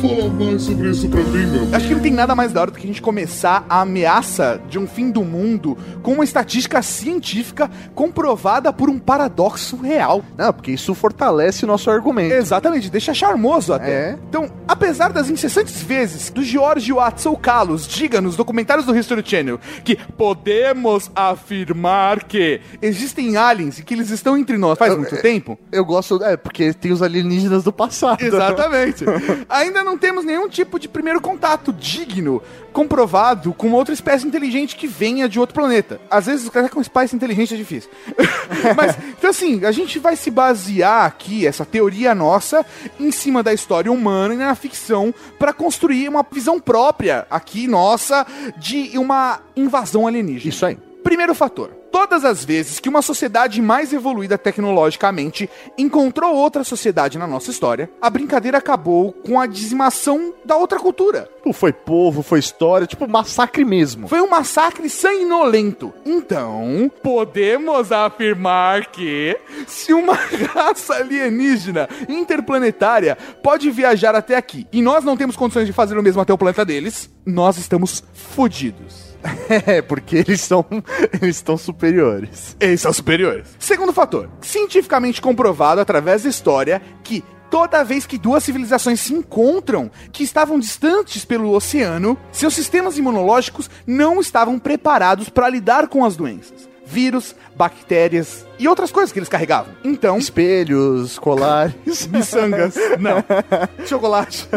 Fala mais sobre isso pra mim, meu. Acho que não tem nada mais da hora do que a gente começar a ameaça de um fim do mundo com uma estatística científica comprovada por um paradoxo real. Não, porque isso fortalece o nosso argumento. Exatamente, deixa charmoso até. É. Então, apesar das incessantes vezes do Giorgio Atsoukalos diga nos documentários do History Channel que podemos afirmar que existem aliens e que eles estão entre nós faz muito tempo, Eu gosto, é, porque tem os alienígenas do passado. Exatamente. [laughs] Ainda não temos nenhum tipo de primeiro contato digno, comprovado, com outra espécie inteligente que venha de outro planeta. Às vezes, até com espécie inteligente é difícil. [laughs] Mas, então assim, a gente vai se basear aqui, essa teoria nossa, em cima da história humana e na ficção, para construir uma visão própria aqui, nossa, de uma invasão alienígena. Isso aí. Primeiro fator. Todas as vezes que uma sociedade mais evoluída tecnologicamente encontrou outra sociedade na nossa história, a brincadeira acabou com a dizimação da outra cultura. Tipo, foi povo, foi história, tipo, massacre mesmo. Foi um massacre sanguinolento. Então, podemos afirmar que se uma [laughs] raça alienígena interplanetária pode viajar até aqui e nós não temos condições de fazer o mesmo até o planeta deles, nós estamos fodidos. [laughs] É, porque eles são, [laughs] eles estão superiores. Eles são superiores. Segundo fator, cientificamente comprovado através da história que toda vez que duas civilizações se encontram, que estavam distantes pelo oceano, seus sistemas imunológicos não estavam preparados para lidar com as doenças. Vírus, bactérias e outras coisas que eles carregavam. Então, Espelhos, colares. miçangas, não. [laughs] Chocolate.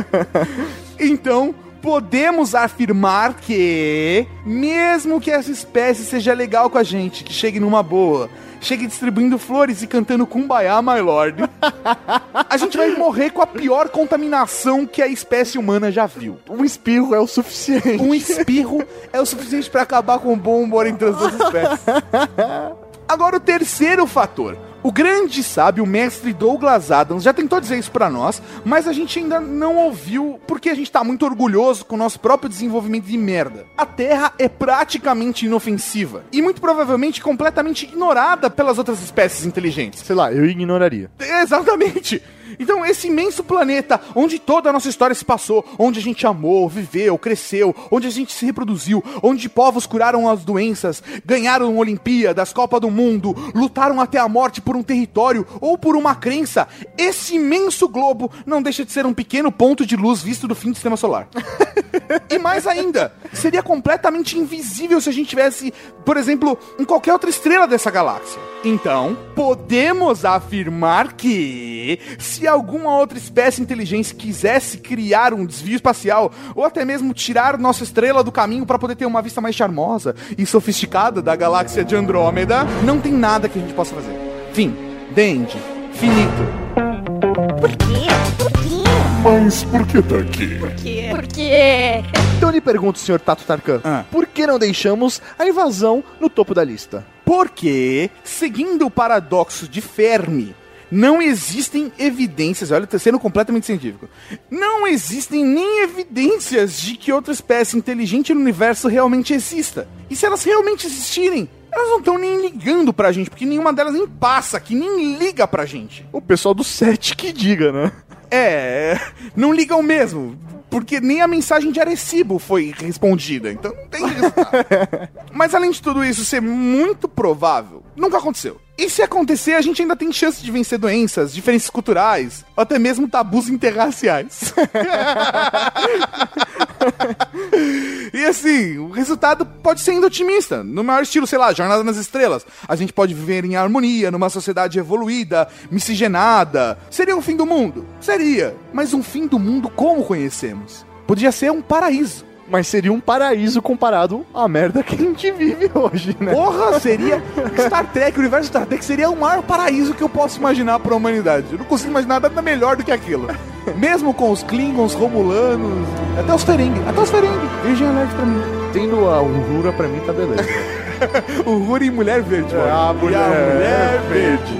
Então, podemos afirmar que, mesmo que essa espécie seja legal com a gente, que chegue numa boa, chegue distribuindo flores e cantando Kumbaya, my lord, a gente vai morrer com a pior contaminação que a espécie humana já viu. Um espirro é o suficiente. Um espirro é o suficiente para acabar com o bom humor entre as duas espécies. Agora o terceiro fator. O grande sábio, o mestre Douglas Adams, já tentou dizer isso pra nós, mas a gente ainda não ouviu porque a gente tá muito orgulhoso com o nosso próprio desenvolvimento de merda. A Terra é praticamente inofensiva e muito provavelmente completamente ignorada pelas outras espécies inteligentes. Sei lá, eu ignoraria. Exatamente! Então, esse imenso planeta onde toda a nossa história se passou, onde a gente amou, viveu, cresceu, onde a gente se reproduziu, onde povos curaram as doenças, ganharam Olimpíadas, Copa do Mundo, lutaram até a morte por um território ou por uma crença, esse imenso globo não deixa de ser um pequeno ponto de luz visto do fim do sistema solar. e mais ainda, seria completamente invisível se a gente tivesse, por exemplo, em qualquer outra estrela dessa galáxia. Então, podemos afirmar que se alguma outra espécie inteligente quisesse criar um desvio espacial ou até mesmo tirar nossa estrela do caminho para poder ter uma vista mais charmosa e sofisticada da galáxia de Andrômeda, não tem nada que a gente possa fazer. Fim. Dende. Finito. Por quê? Por quê? Mas por que tá aqui? Por quê? Por quê? Então eu lhe pergunto, senhor Tato Tarkan, Ah. por que não deixamos a invasão no topo da lista? Porque, seguindo o paradoxo de Fermi, não existem evidências, olha, tá sendo completamente científico. Não existem nem evidências de que outra espécie inteligente no universo realmente exista. E se elas realmente existirem, elas não estão nem ligando pra gente, porque nenhuma delas nem passa aqui, nem liga pra gente. O pessoal do set que diga, né? É, não ligam mesmo. Porque nem a mensagem de Arecibo foi respondida, então não tem resultado. [laughs] Mas além de tudo isso ser muito provável, nunca aconteceu. E se acontecer, a gente ainda tem chance de vencer doenças, diferenças culturais, ou até mesmo tabus interraciais. [laughs] e assim, o resultado pode ser ainda otimista. No maior estilo, sei lá, Jornada nas Estrelas. A gente pode viver em harmonia, numa sociedade evoluída, miscigenada. Seria o fim do mundo? Seria. Mas um fim do mundo como conhecemos? Podia ser um paraíso. Mas seria um paraíso comparado à merda que a gente vive hoje, né? Porra, seria Star Trek, o universo Star Trek seria o maior paraíso que eu posso imaginar para a humanidade. Eu não consigo imaginar nada melhor do que aquilo. [laughs] Mesmo com os Klingons, Romulanos, até os Ferengi, até os Ferengi. Virgem Alert pra mim. Tendo a Uhura pra mim tá beleza. [laughs] Ruri e Mulher Verde. É, mano. a E a Mulher Mulher Verde.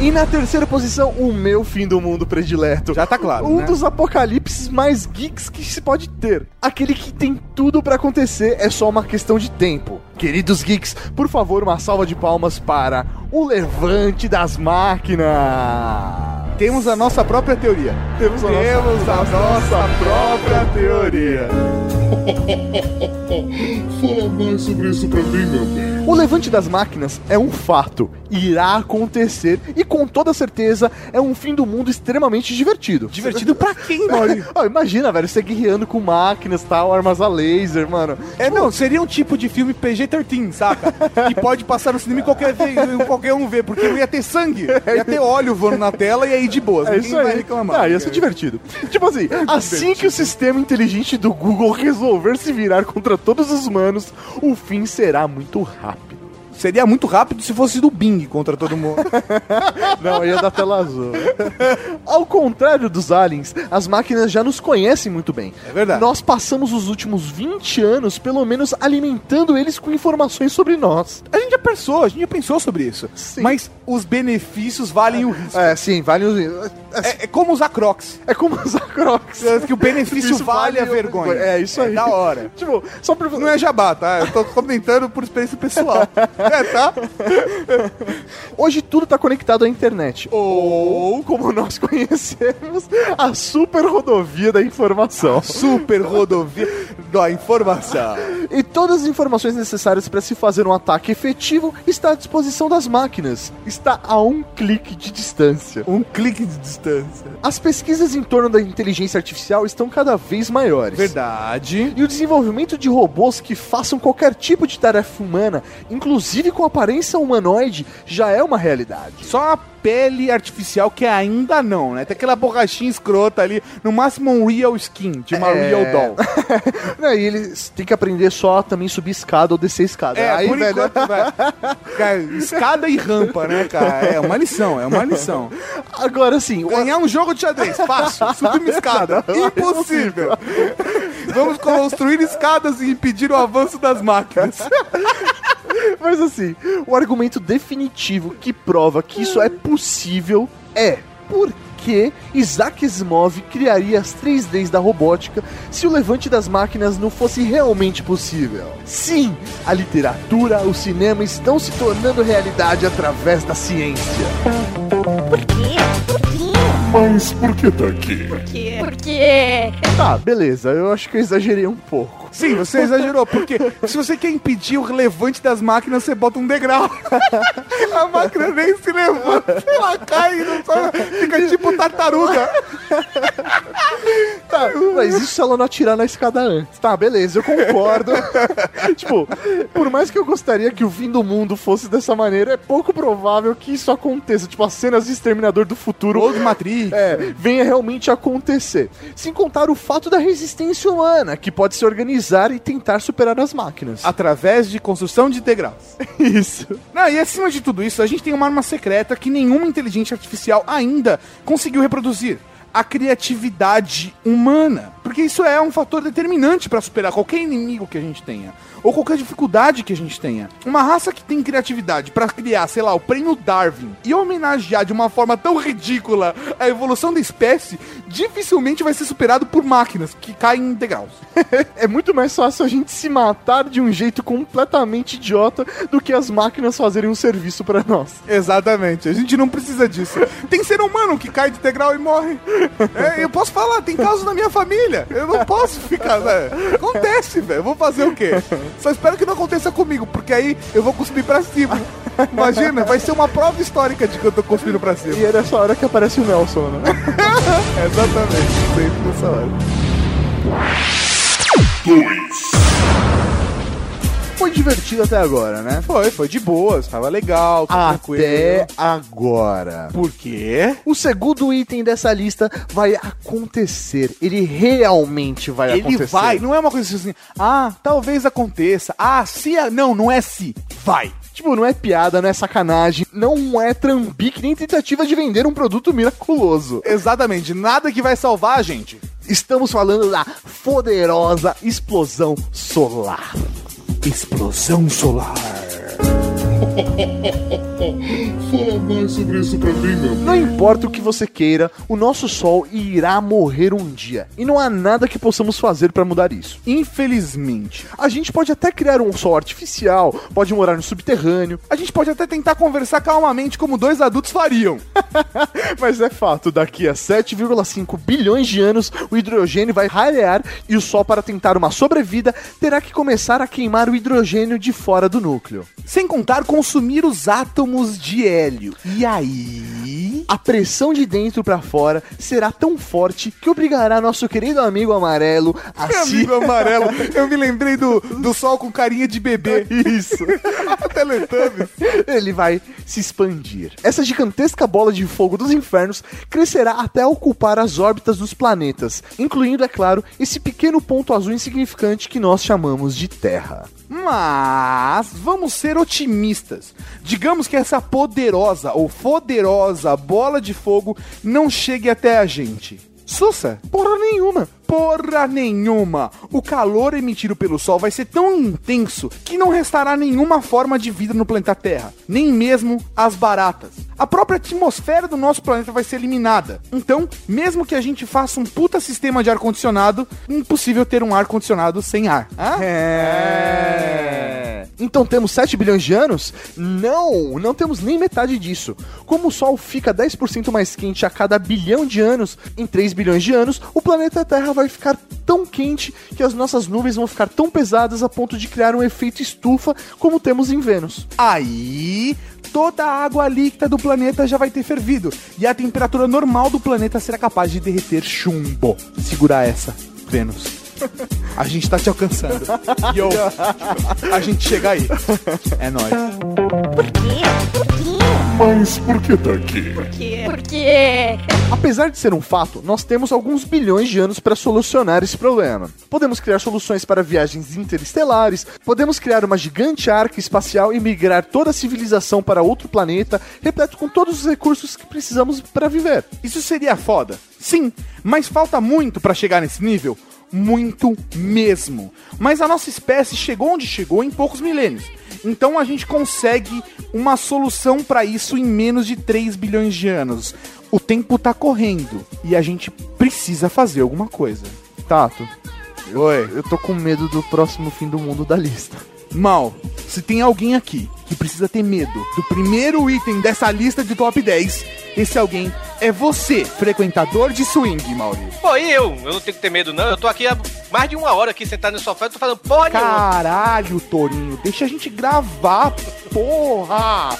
E na terceira posição, o meu fim do mundo predileto. Já tá claro, Um né? dos apocalipses mais geeks que se pode ter. Aquele que tem tudo pra acontecer, é só uma questão de tempo. Queridos geeks, por favor, uma salva de palmas para o Levante das Máquinas. Temos a nossa própria teoria. Temos a nossa- Temos a nossa própria teoria. Fala mais sobre isso pra mim, meu bem. O levante das máquinas é um fato, irá acontecer e com toda certeza é um fim do mundo extremamente divertido. Divertido pra quem, [laughs] Mori? Ó, imagina, velho, você guerreando com máquinas, tal, armas a laser, mano. É, não, seria um tipo de filme PG-13, saca? Que pode passar no cinema e qualquer, qualquer um ver, porque não ia ter sangue, ia ter óleo voando na tela e aí de boas. É isso vai aí. reclamar. Ah, ia ser divertido. Tipo assim, [laughs] assim que o sistema inteligente do Google resolver se virar contra todos os humanos, o fim será muito rápido. Seria muito rápido se fosse do Bing contra todo mundo. [laughs] Não, ia dar tela azul. Ao contrário dos aliens, as máquinas já nos conhecem muito bem. É verdade. Nós passamos os últimos 20 anos, pelo menos, alimentando eles com informações sobre nós. A gente já pensou, a gente já pensou sobre isso. Sim. Mas os benefícios valem o risco. É, sim, vale os... É, é como usar Crocs. É como usar Crocs. É Que o benefício Isso vale a o- vergonha. É, isso aí. da hora. [laughs] Tipo, só pra... Não é jabá, tá? Eu tô [laughs] comentando por experiência pessoal. [laughs] É, tá? Hoje tudo tá conectado à internet. Ou, como nós conhecemos, a super rodovia da informação. Super rodovia da informação. E todas as informações necessárias para se fazer um ataque efetivo está à disposição das máquinas. Está a um clique de distância. Um clique de distância. As pesquisas em torno da inteligência artificial estão cada vez maiores. Verdade. E o desenvolvimento de robôs que façam qualquer tipo de tarefa humana, inclusive com aparência humanoide, já é uma realidade. Só pele artificial que ainda não, né? Tem aquela borrachinha escrota ali, no máximo um real skin de uma É. real doll. [laughs] Não, e eles têm que aprender só a também subir escada ou descer escada. É, Aí, por velho, enquanto, velho. [laughs] Cara, escada e rampa, né, cara? É uma lição, é uma lição. Agora sim, o- Ganhar um jogo de xadrez, fácil. Subir uma escada, [laughs] impossível. Vamos construir escadas e impedir o avanço das máquinas. Mas assim, o argumento definitivo que prova que isso é possível é por que Isaac Asimov criaria as três leis da robótica se o levante das máquinas não fosse realmente possível. Sim, a literatura, o cinema estão se tornando realidade através da ciência. Por quê? Por quê? Mas por que tá aqui? Por quê? Tá, beleza, eu acho que eu exagerei um pouco. Sim, você exagerou, porque se você quer impedir o levante das máquinas, você bota um degrau. [laughs] A máquina nem se levanta, ela cai e não fica tipo tartaruga. Tá, mas isso se ela não atirar na escada antes. Tá, beleza, eu concordo. [laughs] tipo, por mais que eu gostaria que o fim do mundo fosse dessa maneira, é pouco provável que isso aconteça. Tipo, as cenas de Exterminador do Futuro Ou de Matrix. é, venha realmente acontecer. Sem contar o fato da resistência humana, que pode se organizar e tentar superar as máquinas. Através de construção de degraus. [laughs] Isso. Não, e acima de tudo isso, a gente tem uma arma secreta que nenhuma inteligência artificial ainda conseguiu reproduzir. A criatividade humana. Porque isso é um fator determinante para superar qualquer inimigo que a gente tenha. Ou qualquer dificuldade que a gente tenha. Uma raça que tem criatividade para criar, sei lá, o prêmio Darwin e homenagear de uma forma tão ridícula a evolução da espécie, dificilmente vai ser superado por máquinas que caem em degraus. [laughs] É muito mais fácil a gente se matar de um jeito completamente idiota do que as máquinas fazerem um serviço pra nós. Exatamente, a gente não precisa disso. Tem ser humano que cai de degrau e morre. É, eu posso falar, tem casos na minha família. Eu não posso ficar. Né? Acontece, velho. Vou fazer o quê? Só espero que não aconteça comigo, porque aí eu vou cuspir pra cima. Imagina, vai ser uma prova histórica de que eu tô cuspindo pra cima. E é nessa hora que aparece o Nelson, né? [laughs] Exatamente, sempre nessa hora. Foi divertido até agora, né? Foi, foi de boas, tava legal, tranquilo. Até agora. Por quê? O segundo item dessa lista vai acontecer. Ele realmente vai Ele acontecer. vai, não é uma coisa assim, ah, talvez aconteça. Ah, se. a- Não, não é se. Vai. Tipo, não é piada, não é sacanagem, não é trambique, nem tentativa de vender um produto miraculoso. Exatamente, nada que vai salvar a gente. Estamos falando da poderosa explosão solar. Explosão solar. Fala mais sobre isso pra mim, meu Não importa o que você queira, o nosso Sol irá morrer um dia. E não há nada que possamos fazer para mudar isso. Infelizmente. A gente pode até criar um Sol artificial, pode morar no subterrâneo, A gente pode até tentar conversar calmamente como dois adultos fariam. [laughs] mas é fato, daqui a 7,5 bilhões de anos o hidrogênio vai rarear e o Sol, para tentar uma sobrevida, terá que começar a queimar o hidrogênio de fora do núcleo. Sem contar consumir os átomos de hélio. E aí? A pressão de dentro para fora será tão forte que obrigará nosso querido amigo amarelo a Meu se amigo amarelo, [laughs] eu me lembrei do, do sol com carinha de bebê. Isso. [laughs] Teletubbies. Ele vai se expandir. Essa gigantesca bola de fogo dos infernos crescerá até ocupar as órbitas dos planetas, incluindo, é claro, esse pequeno ponto azul insignificante que nós chamamos de Terra. Mas vamos ser otimistas. Digamos que essa poderosa ou poderosa bola de fogo não chegue até a gente. Sussa, Porra nenhuma. Porra nenhuma. O calor emitido pelo Sol vai ser tão intenso que não restará nenhuma forma de vida no planeta Terra, nem mesmo as baratas. A própria atmosfera do nosso planeta vai ser eliminada. Então, mesmo que a gente faça um puta sistema de ar-condicionado, impossível ter um ar-condicionado sem ar. Hã? É. Então temos 7 bilhões de anos? Não, não temos nem metade disso. Como o Sol fica 10% mais quente a cada bilhão de anos, em 3 bilhões de anos, o planeta Terra vai ficar tão quente que as nossas nuvens vão ficar tão pesadas a ponto de criar um efeito estufa como temos em Vênus. Aí, toda a água líquida do planeta já vai ter fervido e a temperatura normal do planeta será capaz de derreter chumbo. Segura essa, Vênus. A gente tá te alcançando. Yo, a gente chega aí. É nóis. Por quê? Por quê? Mas por que tá aqui? Porque. Porque. Apesar de ser um fato, nós temos alguns bilhões de anos para solucionar esse problema. Podemos criar soluções para viagens interestelares, podemos criar uma gigante arca espacial e migrar toda a civilização para outro planeta, repleto com todos os recursos que precisamos para viver. Isso seria foda. Sim, mas falta muito pra chegar nesse nível. Muito mesmo. Mas a nossa espécie chegou onde chegou em poucos milênios. Então a gente consegue uma solução pra isso em menos de 3 bilhões de anos. O tempo tá correndo e a gente precisa fazer alguma coisa. Tato, Oi. eu tô com medo do próximo fim do mundo da lista. Mal, se tem alguém aqui que precisa ter medo do primeiro item dessa lista de top 10, esse alguém é você, frequentador de swing, Maurício. Pô, e eu? Eu não tenho que ter medo, não. Eu tô aqui há mais de uma hora aqui sentado no sofá e tô falando porra nenhuma. Caralho, Torinho, deixa a gente gravar, porra!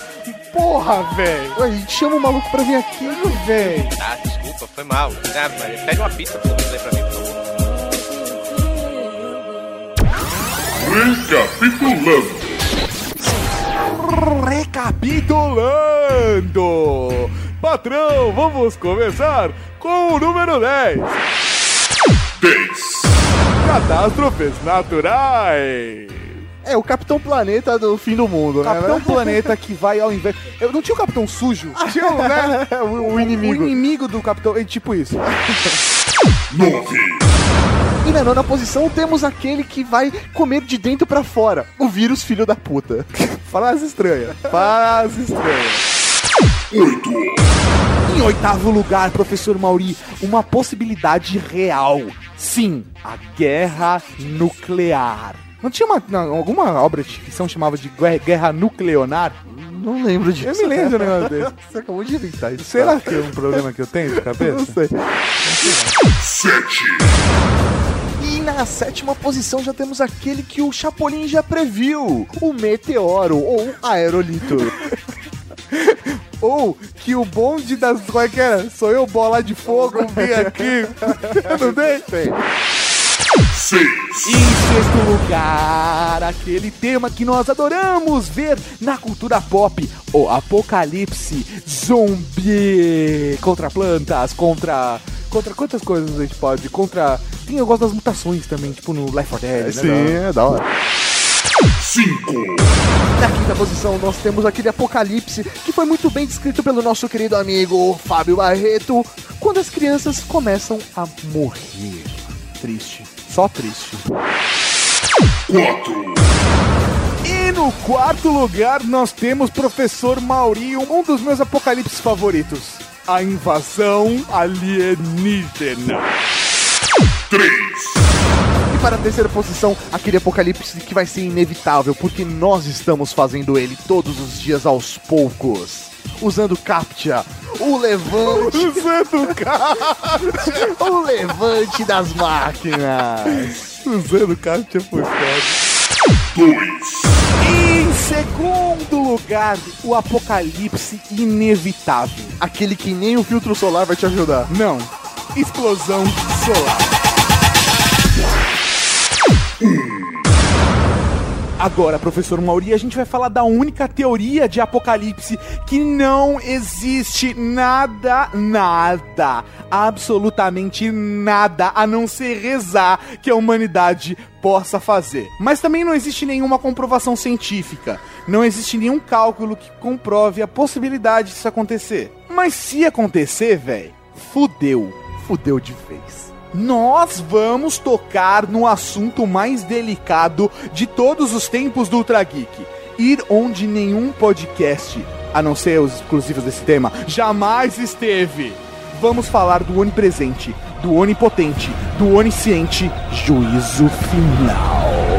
Porra, velho! Ué, a gente chama o maluco pra vir aqui. Velho! Ah, desculpa, foi mal. Ah, mas pede uma pizza pra você pra mim, por favor. Recapitulando. Recapitulando! Patrão, vamos começar com o número 10. 10. Catástrofes naturais. É o Capitão Planeta do fim do mundo, Capitão né? [laughs] Planeta que vai ao invés. Eu não tinha o Capitão Sujo? [laughs] Tinha, né? [laughs] o, o inimigo. O inimigo do Capitão. É tipo isso. 9. E na nona posição temos aquele que vai comer de dentro pra fora. O vírus filho da puta. Frase estranha. Frase estranha. 8. Em oitavo lugar, professor Mauri, uma possibilidade real. Sim, a guerra nuclear. Não tinha uma, não, alguma obra de ficção chamava de guerra, guerra nucleonar? Não lembro disso. Eu me lembro de um negócio desse. [laughs] Você acabou de inventar isso. Será que é um problema que eu tenho de cabeça? Não sei. 7. E na sétima posição já temos aquele que o Chapolin já previu: o Meteoro ou Aerolito. [laughs] [laughs] Ou que o bonde das. Qual é que era? Sou eu, bola de fogo, vim aqui. Não tem? Tem. 6. Em sexto lugar, aquele tema que nós adoramos ver na cultura pop: o apocalipse zumbi. Contra plantas, contra. Contra quantas coisas a gente pode? Contra. Tem eu gosto das mutações também, tipo no Life or Dead. né? Sim, é da hora. 5. Na quinta posição nós temos aquele apocalipse que foi muito bem descrito pelo nosso querido amigo Fábio Barreto, quando as crianças começam a morrer. Triste. Só triste. 4. E no quarto lugar nós temos Professor Maurinho, um dos meus apocalipses favoritos. A invasão alienígena. 3. E para a terceira posição, aquele apocalipse que vai ser inevitável, porque nós estamos fazendo ele todos os dias aos poucos. Usando CAPTCHA, o levante, Usando carro. o levante das máquinas. Usando tinha foi foda. 2. E em segundo lugar, o apocalipse inevitável. Aquele que nem o filtro solar vai te ajudar. Não, explosão solar. Agora, professor Mauri, a gente vai falar da única teoria de apocalipse que não existe nada, nada, absolutamente nada, a não ser rezar que a humanidade possa fazer. Mas também não existe nenhuma comprovação científica, não existe nenhum cálculo que comprove a possibilidade disso acontecer. Mas se acontecer, velho, fudeu. Fudeu de vez. Nós vamos tocar no assunto mais delicado de todos os tempos do Ultra Geek. Ir onde nenhum podcast, a não ser os exclusivos desse tema, jamais esteve. Vamos falar do onipresente, do onipotente, do onisciente juízo final.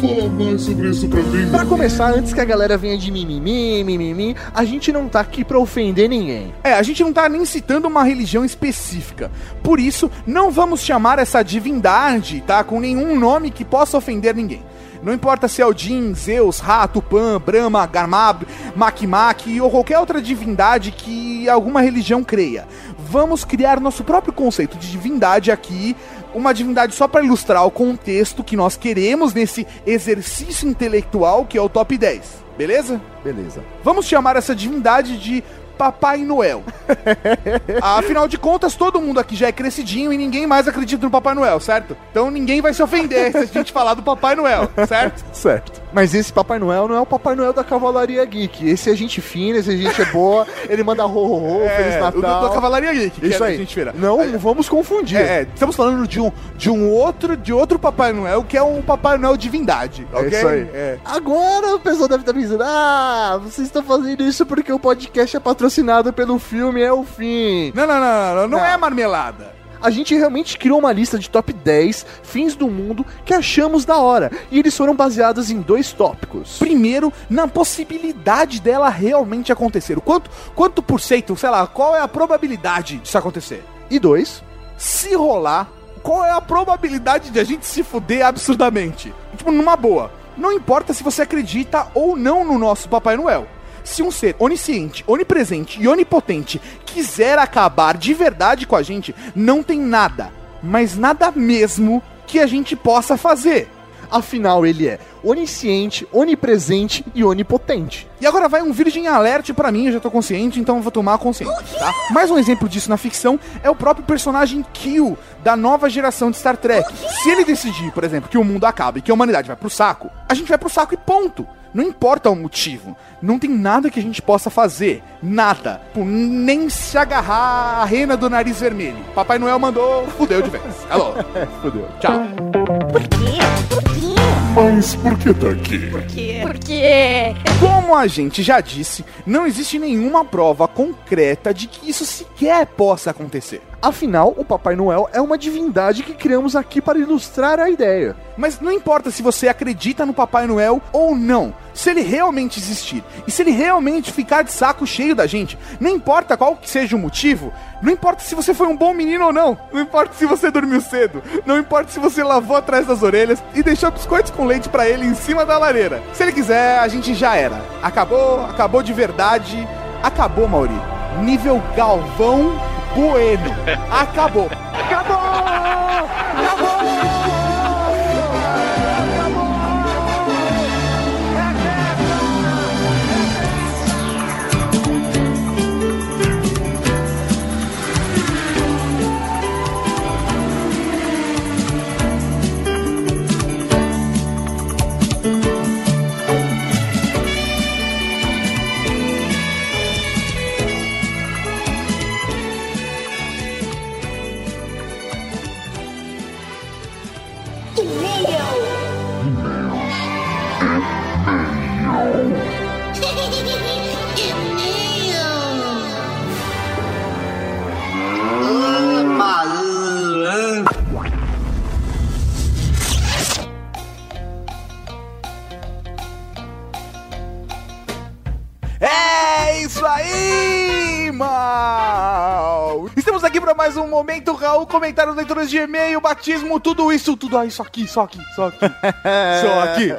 Fala mais sobre isso pra mim, Pra começar, antes que a galera venha de mimimi, mimimi, a gente não tá aqui pra ofender ninguém. É, a gente não tá nem citando uma religião específica. Por isso, não vamos chamar essa divindade, tá? Com nenhum nome que possa ofender ninguém. Não importa se é Odin, Zeus, Ra, Tupã, Brahma, Garmab, Makmak ou qualquer outra divindade que alguma religião creia. Vamos criar nosso próprio conceito de divindade aqui uma divindade só pra ilustrar o contexto que nós queremos nesse exercício intelectual que é o top 10. Beleza? Beleza. Vamos chamar essa divindade de Papai Noel. [laughs] Afinal de contas, todo mundo aqui já é crescidinho e ninguém mais acredita no Papai Noel, certo? Então ninguém vai se ofender se a gente falar do Papai Noel, certo? [laughs] Certo. Mas esse Papai Noel não é o Papai Noel da Cavalaria Geek. Esse é gente fina, esse é gente boa, ele manda ho, ho, ho, Feliz É, o Natal. da Cavalaria Geek, que Isso é aí. gente feira. Não vamos confundir. É, é, estamos falando de um, de um outro de outro Papai Noel, que é um Papai Noel divindade, É ok? isso aí. É. Agora o pessoal deve estar pensando: ah, vocês estão fazendo isso porque o podcast é patrocinado pelo filme É o Fim. Não, não, não, não, não, não Não. é marmelada. A gente realmente criou uma lista de top 10 fins do mundo que achamos da hora. E eles foram baseados em dois tópicos. Primeiro, na possibilidade dela realmente acontecer. O quanto, quanto por cento, sei lá, qual é a probabilidade disso acontecer? E dois, Se rolar, qual é a probabilidade de a gente se fuder absurdamente? Tipo, numa boa. Não importa se você acredita ou não no nosso Papai Noel. Se um ser onisciente, onipresente e onipotente quiser acabar de verdade com a gente, não tem nada, mas nada mesmo que a gente possa fazer. afinal ele é onisciente, onipresente e onipotente. E agora vai um virgem alert pra mim, eu já tô consciente, então eu vou tomar consciência, tá? Mais um exemplo disso na ficção é o próprio personagem Kill, da nova geração de Star Trek. Se ele decidir, por exemplo, que o mundo acaba e que a humanidade vai pro saco, a gente vai pro saco e ponto. Não importa o motivo. Não tem nada que a gente possa fazer. Nada. Pô, nem se agarrar a rena do nariz vermelho. Papai Noel mandou, fudeu de vez. Alô. [laughs] Fudeu. Tchau. Por quê? Por quê? Mas por que tá aqui? Por quê? Porque Como a gente já disse, não existe nenhuma prova concreta de que isso sequer possa acontecer. Afinal, o Papai Noel é uma divindade que criamos aqui para ilustrar a ideia. Mas não importa se você acredita no Papai Noel ou não, se ele realmente existir e se ele realmente ficar de saco cheio da gente, não importa qual que seja o motivo, não importa se você foi um bom menino ou não, não importa se você dormiu cedo, não importa se você lavou atrás das orelhas e deixou biscoitos com leite pra ele em cima da lareira. Se ele quiser, a gente já era. Acabou, acabou de verdade, acabou, Mauri. Nível Galvão Bueno. Acabou. Acabou! É isso aí, mal! Mais um momento, Raul, comentários, leituras de e-mail, batismo, tudo isso, tudo isso aqui, só aqui, só aqui, [laughs] só aqui.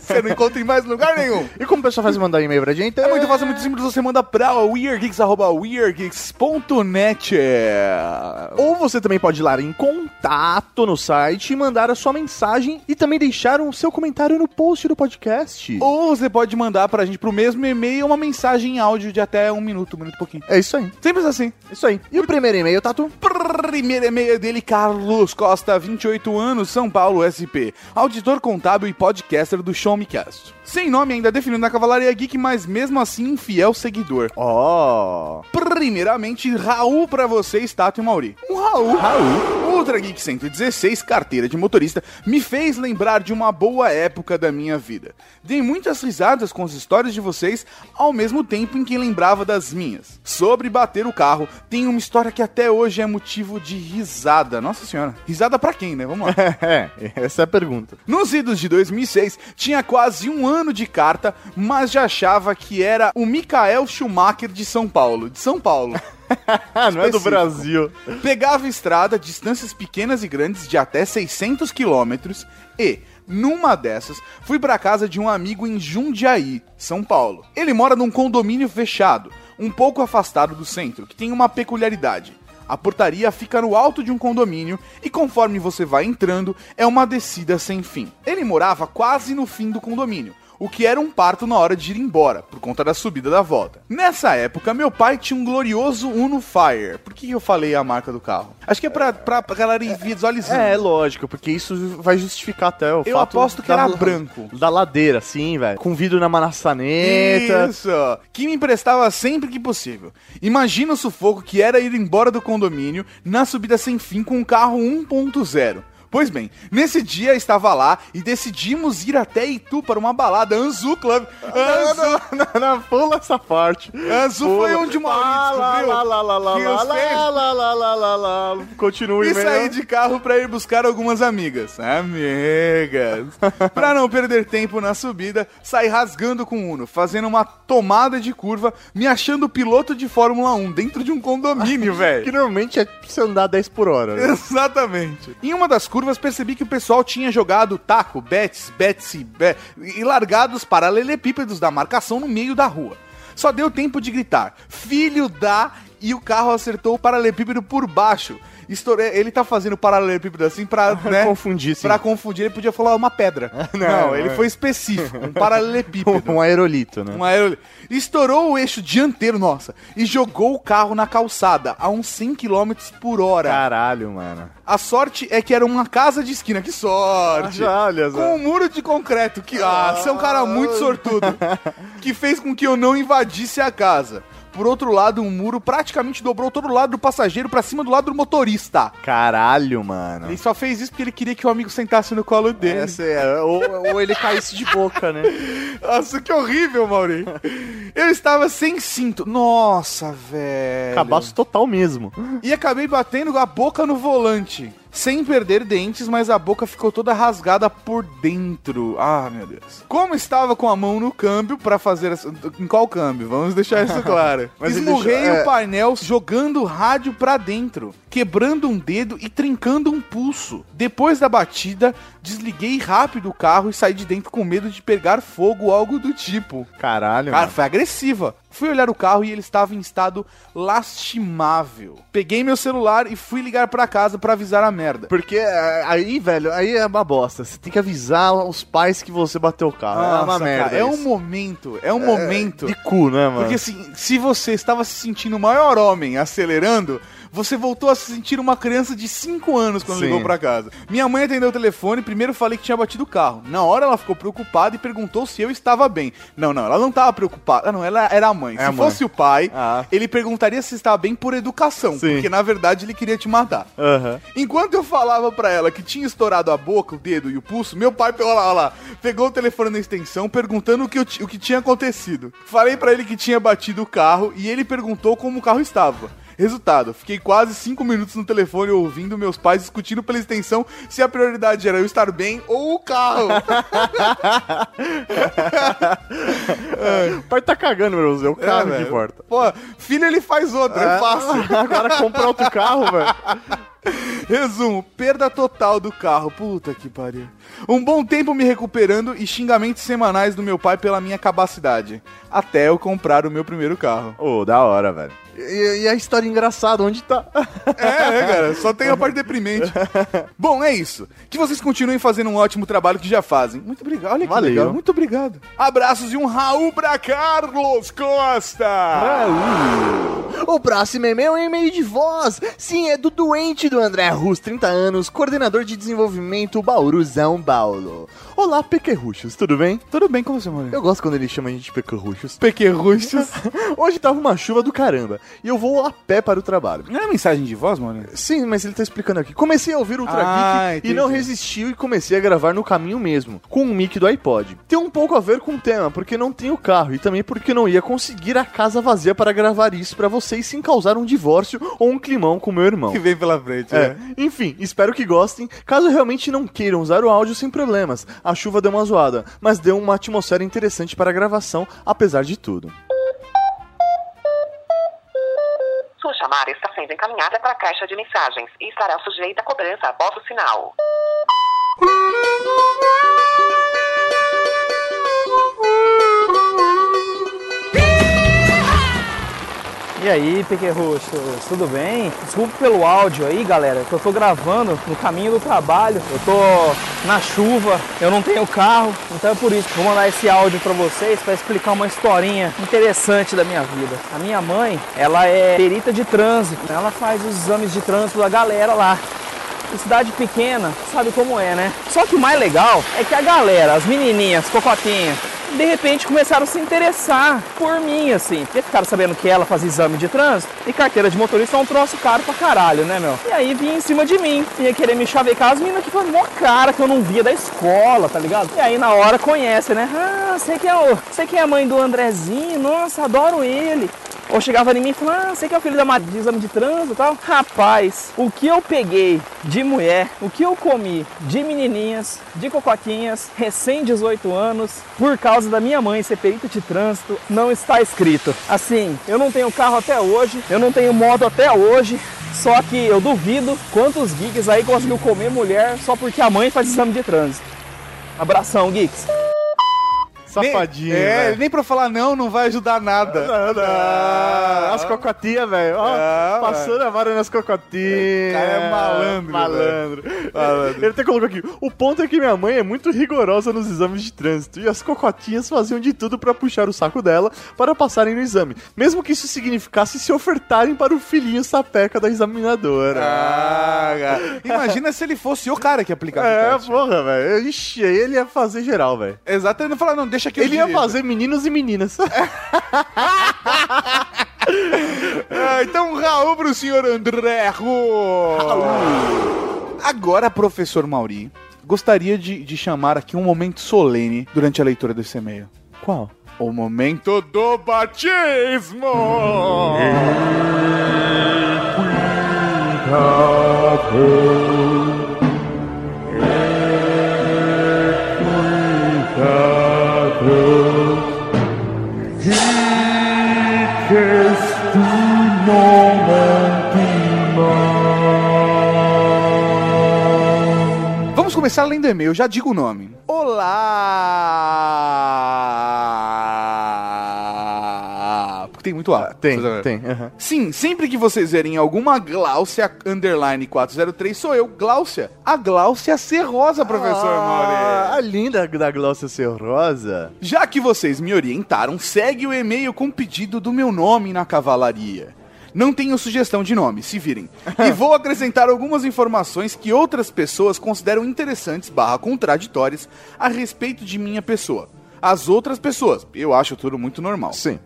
Você não encontra em mais lugar nenhum. E como o pessoal faz mandar e-mail pra gente? É muito fácil, muito simples, você manda pra weirdgeeks.weirdgeeks.net Ou você também pode ir lá em contato no site e mandar a sua mensagem e também deixar o seu comentário no post do podcast. Ou você pode mandar pra gente pro mesmo e-mail uma mensagem em áudio de até um minuto, um minuto e pouquinho. É isso aí, Simples assim. isso aí. E o primeiro e-mail, Tatu? Primeiro e-mail é dele, Carlos Costa, 28 anos, São Paulo, SP. Auditor contábil e podcaster do Show Me Cast. Sem nome ainda definido na Cavalaria Geek, mas mesmo assim um fiel seguidor. Ó. Primeiramente, Raul pra vocês, Tato e Mauri. Um Raul. Raul. Ultra Geek 116, carteira de motorista, me fez lembrar de uma boa época da minha vida. Dei muitas risadas com as histórias de vocês, ao mesmo tempo em que lembrava das minhas. Sobre bater o carro, tem uma história que até hoje é motivo de risada. Nossa senhora. Risada pra quem, né? Vamos lá. [laughs] É, essa é a pergunta. Nos idos de 2006, tinha quase um ano de carta, mas já achava que era o Michael Schumacher de São Paulo. De São Paulo. [laughs] Ah, não é do. Brasil. Pegava estrada, distâncias pequenas e grandes de até 600 quilômetros e, numa dessas, fui pra casa de um amigo em Jundiaí, São Paulo. Ele mora num condomínio fechado, um pouco afastado do centro, que tem uma peculiaridade. A portaria fica no alto de um condomínio e conforme você vai entrando, é uma descida sem fim. Ele morava quase no fim do condomínio, o que era um parto na hora de ir embora, por conta da subida da volta. Nessa época, meu pai tinha um glorioso Uno Fire. Por que eu falei a marca do carro? Acho que é pra, pra, galera ir visualizando. É, lógico, porque isso vai justificar até o Eu fato aposto que da- era branco. Da ladeira, sim, velho. Com vidro na maçaneta. Isso! Que me emprestava sempre que possível. Imagina o sufoco que era ir embora do condomínio na subida sem fim com um carro 1.0. Pois bem, nesse dia estava lá e decidimos ir até Itu para uma balada Anzu Club. Anzu, Não, não, pula essa parte. Anzu foi onde o Maurício Lá, lá, descobriu lá, lá, lá, lá, que lá, os três- lá, lá, lá, lá, lá, lá. Continue e mesmo. saí de carro pra ir buscar algumas amigas. Amigas. [laughs] pra não perder tempo na subida, saí rasgando com o Uno, fazendo uma tomada de curva, me achando piloto de Fórmula 1 dentro de um condomínio, [laughs] Que velho. normalmente é pra você andar 10 por hora. né? Exatamente. Em uma das curvas, percebi que o pessoal tinha jogado taco, bets, betsy, be e largado os paralelepípedos da marcação no meio da rua. Só deu tempo de gritar, filho da... E o carro acertou o paralelepípedo por baixo. Estourei, ele tá fazendo paralelepípedo assim pra, [laughs] né, Confundir, sim. Pra confundir, ele podia falar uma pedra. [laughs] Não, Não, ele é. foi específico, um [laughs] paralelepípedo. Um aerolito, né? Um aerolito. Estourou o eixo dianteiro, nossa, e jogou o carro na calçada a uns 100 km por hora. Caralho, mano. A sorte é que era uma casa de esquina. Que sorte! Olha só. Com um muro de concreto. Que, ah, você é um cara muito sortudo. que fez com que eu não invadisse a casa. Por outro lado, um muro praticamente dobrou todo o lado do passageiro pra cima do lado do motorista. Caralho, mano. Ele só fez isso porque ele queria que o amigo sentasse no colo dele. Essa é, ou, ou ele caísse de boca, né? [laughs] Nossa, que horrível, Mauri. Eu estava sem cinto. Nossa, velho. Cabaço total mesmo. E acabei batendo a boca no volante. Sem perder dentes, mas a boca ficou toda rasgada por dentro. Ah, meu Deus. Como estava com a mão no câmbio pra fazer. essa- Em qual câmbio? Vamos deixar isso [laughs] claro. Esmurrei deixou- é. o painel jogando o rádio pra dentro, quebrando um dedo e trincando um pulso. Depois da batida, desliguei rápido o carro e saí de dentro com medo de pegar fogo ou algo do tipo. Caralho, Cara, mano. foi agressiva. Fui olhar o carro e ele estava em estado lastimável. Peguei meu celular e fui ligar pra casa pra avisar a merda. Porque é, aí, velho, aí é uma bosta. Você tem que avisar os pais que você bateu o carro. é uma Nossa, merda. cara, é um momento, é um momento. De cu, né, mano? Porque assim, se você estava se sentindo o maior homem acelerando, você voltou a se sentir uma criança de 5 anos quando Sim. ligou pra casa. Minha mãe atendeu o telefone, primeiro falei que tinha batido o carro. Na hora ela ficou preocupada e perguntou se eu estava bem. Não, não, ela não estava preocupada. Ah, não, ela era a mãe. É se a mãe. fosse o pai, Ah. ele perguntaria se estava bem por educação, Sim. porque na verdade ele queria te matar. Aham. Enquanto eu falava pra ela que tinha estourado a boca, o dedo e o pulso, meu pai, olha lá, olha lá, pegou o telefone na extensão perguntando o que, o que tinha acontecido. Falei pra ele que tinha batido o carro e ele perguntou como o carro estava. Resultado, fiquei quase cinco minutos no telefone ouvindo meus pais discutindo pela extensão se a prioridade era eu estar bem ou o carro. O pai tá cagando, meu Deus. É o carro que velho. importa. Pô, filho ele faz outra, é fácil. [laughs] Agora comprar outro carro, velho. Resumo, perda total do carro. Puta que pariu. Um bom tempo me recuperando e xingamentos semanais do meu pai pela minha capacidade. Até eu comprar o meu primeiro carro. Ô, da hora, velho. E, e a história engraçada, onde tá? É, é, cara, só tem a parte deprimente. [laughs] Bom, é isso. Que vocês continuem fazendo um ótimo trabalho que já fazem. Muito obrigado. Olha que Valeu. legal. Muito obrigado. Abraços e um Raul pra Carlos Costa. O próximo e-mail é um e-mail de voz. Sim, é do doente do André Rus, 30 anos, coordenador de desenvolvimento Bauru, São Paulo. Olá, pequerruchos, tudo bem? Tudo bem com você, mano? Eu gosto quando ele chama a gente de pequerruchos. Pequerruchos. [laughs] Hoje tava uma chuva do caramba e eu vou a pé para o trabalho. Não é mensagem de voz, mano? Sim, mas ele tá explicando aqui. Comecei a ouvir Ultra Ah, Geek e entendi. não resistiu e comecei a gravar no caminho mesmo, com o mic do iPod. Tem um pouco a ver com o tema, porque não tenho carro e também porque não ia conseguir a casa vazia para gravar isso pra vocês sem causar um divórcio ou um climão com meu irmão. Que vem pela frente, É. né? Enfim, espero que gostem. Caso realmente não queiram usar o áudio sem problemas, a chuva deu uma zoada, mas deu uma atmosfera interessante para a gravação, apesar de tudo. Sua chamada está sendo encaminhada para a caixa de mensagens e estará sujeita a cobrança após o sinal. E aí, pequerruchos, tudo bem? Desculpa pelo áudio aí, galera, que eu tô gravando no caminho do trabalho. Eu tô na chuva, eu não tenho carro, então é por isso. Vou mandar esse áudio pra vocês para explicar uma historinha interessante da minha vida. A minha mãe, ela é perita de trânsito, ela faz os exames de trânsito da galera lá. Em cidade pequena, sabe como é, né? Só que o mais legal é que a galera, as menininhas, cocotinhas, de repente começaram a se interessar por mim, assim. Porque ficaram sabendo que ela fazia exame de trânsito e carteira de motorista é um troço caro pra caralho, né, meu? E aí vinha em cima de mim, ia querer me chavecar as meninas que foi mó cara que eu não via da escola, tá ligado? E aí na hora conhece, né? Ah, sei que é o. Sei que é a mãe do Andrezinho, nossa, adoro ele. Ou chegava em mim e falava, ah, você que é o filho da ma- de exame de trânsito e tal. Rapaz, o que eu peguei de mulher, o que eu comi de menininhas, de cocotinhas, recém 18 anos, por causa da minha mãe ser perita de trânsito, não está escrito. Assim, eu não tenho carro até hoje, eu não tenho moto até hoje, só que eu duvido quantos geeks aí conseguiu comer mulher só porque a mãe faz exame de trânsito. Abração, geeks. Safadinho, nem, é, velho. nem pra falar não, não vai ajudar nada. Ah, as cocotinhas, velho. Ah, passando a vara nas cocotinhas. Cara é malandro, Malandro. Ele até colocou aqui. O ponto é que minha mãe é muito rigorosa nos exames de trânsito e as cocotinhas faziam de tudo pra puxar o saco dela para passarem no exame. Mesmo que isso significasse se ofertarem para o filhinho sapeca da examinadora. Ah, cara. [laughs] Imagina se ele fosse o cara que aplicava É, porra, velho. Ixi, aí ele ia fazer geral, velho. Exato, ele não fala, não, deixa que eu Ele ia dirijo. fazer meninos e meninas. [laughs] Ah, então, Raul pro senhor André Raul. Agora, professor Mauri, gostaria de, de chamar aqui um momento solene durante a leitura desse e-mail. Qual? O momento do batismo! Começar lendo e-mail, já digo o nome. Olá! Porque tem muito A. Tem, Precisa ver. tem. aham. Sim, sempre que vocês verem alguma Gláucia underline 403, sou eu, Gláucia. A Gláucia Serrosa, professor Ah, a linda da Glócia ser rosa. Já que vocês me orientaram, segue o e-mail com pedido do meu nome na cavalaria. Não tenho sugestão de nome, se virem. E vou acrescentar algumas informações que outras pessoas consideram interessantes barra contraditórias a respeito de minha pessoa. As outras pessoas, eu acho tudo muito normal. Sim.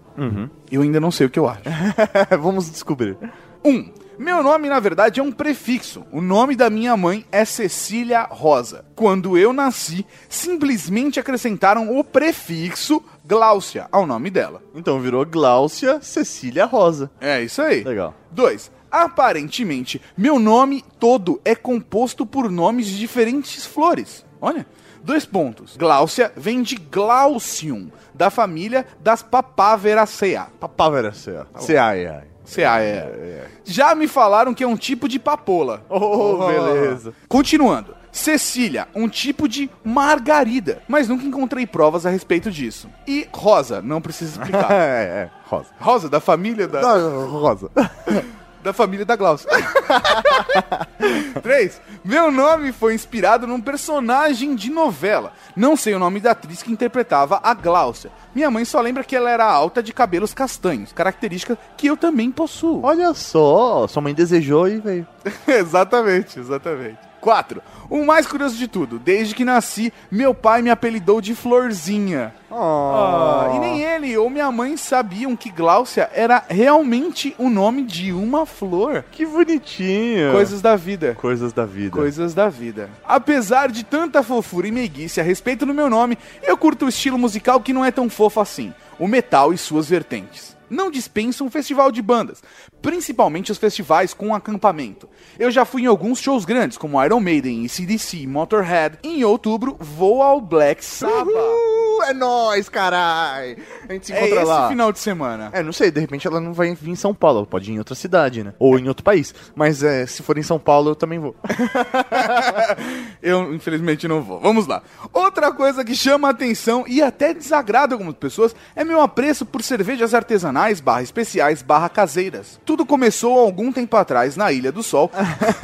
Eu ainda não sei o que eu acho. [laughs] Vamos descobrir. 1. Um, meu nome, na verdade, é um prefixo. O nome da minha mãe é Cecília Rosa. Quando eu nasci, simplesmente acrescentaram o prefixo Gláucia ao nome dela. Então virou Gláucia Cecília Rosa. É isso aí. Legal. 2. Aparentemente, meu nome todo é composto por nomes de diferentes flores. Olha. Dois pontos. Gláucia vem de Glaucium, da família das Papaveraceae. Papávera C.A. C.A. C.A. é. Já me falaram que é um tipo de papoula. Oh, beleza. Continuando. Cecília, um tipo de margarida, mas nunca encontrei provas a respeito disso. E Rosa, não precisa explicar. [laughs] É, é, rosa. Rosa, da família da, Não, rosa. [laughs] da família da Glaucia. [laughs] 3. Meu nome foi inspirado num personagem de novela. Não sei o nome da atriz que interpretava a Gláucia. Minha mãe só lembra que ela era alta de cabelos castanhos, característica que eu também possuo. Olha só, sua mãe desejou e veio. [laughs] exatamente, exatamente. 4. O mais curioso de tudo, desde que nasci, meu pai me apelidou de Florzinha. Ah, e nem ele ou minha mãe sabiam que Gláucia era realmente o nome de uma flor. Que bonitinho. Coisas da vida. Coisas da vida. Coisas da vida. Apesar de tanta fofura e meiguice a respeito do meu nome, eu curto o estilo musical que não é tão fofo assim: o metal e suas vertentes. Não dispenso um festival de bandas, principalmente os festivais com acampamento. Eu já fui em alguns shows grandes, como Iron Maiden, CDC, Motorhead. Em outubro, vou ao Black Sabbath. Uhul, é nóis, carai. A gente se É encontra esse lá. final de semana. É, não sei, de repente ela não vai vir em São Paulo, ela pode ir em outra cidade, né? Ou em outro país. Mas é, se for em São Paulo, eu também vou. [laughs] Eu, infelizmente, não vou. Vamos lá. Outra coisa que chama a atenção e até desagrada algumas pessoas é meu apreço por cervejas artesanais, barra especiais, barra caseiras. Tudo começou algum tempo atrás na Ilha do Sol,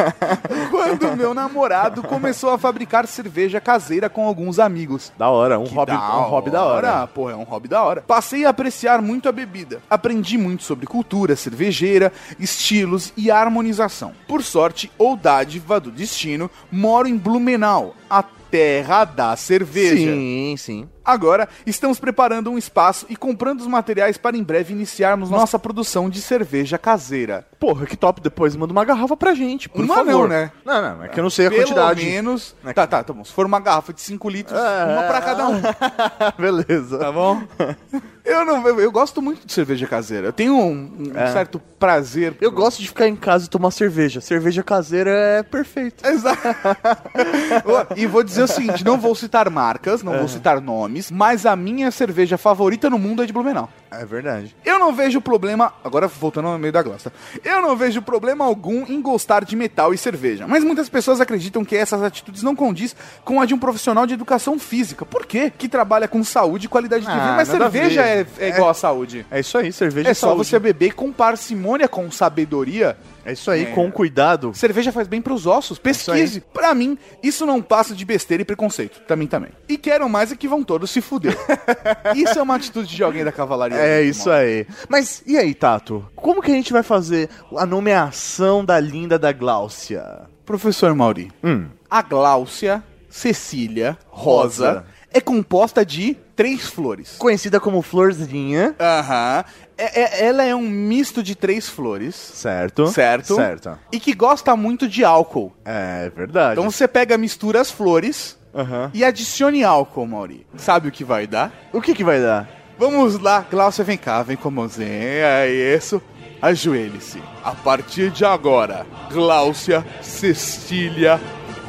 [laughs] quando meu namorado começou a fabricar cerveja caseira com alguns amigos. Da hora, um, Que hobby, um hobby da hora. Porra, é um hobby da hora. Passei a apreciar muito a bebida. Aprendi muito sobre cultura cervejeira, estilos e harmonização. Por sorte ou dádiva do destino, moro em Blumenau, a terra da cerveja. Sim, sim. Agora, estamos preparando um espaço e comprando os materiais para em breve iniciarmos nossa produção de cerveja caseira. Porra, que top. Depois manda uma garrafa pra gente, por Uma favor. não, né? Não, não, é que eu não sei a Pelo quantidade. menos... É Tá, tá, tá bom. Se for uma garrafa de 5 litros, É. uma pra cada um. [laughs] Beleza. Tá bom? [laughs] Eu não, eu, eu gosto muito de cerveja caseira. Eu tenho um, um É. certo prazer. Eu gosto de ficar em casa e tomar cerveja. Cerveja caseira é perfeito. Exato. [laughs] E vou dizer o seguinte: não vou citar marcas, não É. vou citar nomes, mas a minha cerveja favorita no mundo é de Blumenau. É verdade. Eu não vejo problema. Agora voltando ao meio da glossa. Eu não vejo problema algum em gostar de metal e cerveja. Mas muitas pessoas acreditam que essas atitudes não condiz com a de um profissional de educação física. Por quê? Que trabalha com saúde e qualidade de Ah, vida. Mas cerveja é, é igual a saúde. É isso aí, cerveja É só saúde. você beber com parcimônia, com sabedoria. É isso aí, É. com cuidado. Cerveja faz bem pros ossos. Pesquise. Pra mim, isso não passa de besteira e preconceito. Pra mim também. E quero mais é que vão todos se fuder. [laughs] isso é uma atitude de alguém da cavalaria. É muito isso mal. aí. Mas e aí, Tato? Como que a gente vai fazer a nomeação da linda da Gláucia? Professor Mauri, Hum. a Gláucia Cecília Rosa, Rosa. É composta de três flores. Conhecida como Florzinha. Aham. É- é- ela é um misto de três flores. Certo. Certo? Certo. E que gosta muito de álcool. É verdade. Então você pega, mistura as flores Aham. e adicione álcool, Mauri. Sabe o que vai dar? O que que vai dar? Vamos lá, Glaucia, vem cá, vem com a mãozinha. É isso. Ajoelhe-se. A partir de agora, Gláucia Cecília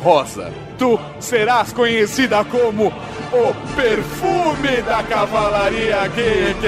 Rosa. Tu serás conhecida como o perfume da cavalaria Geek.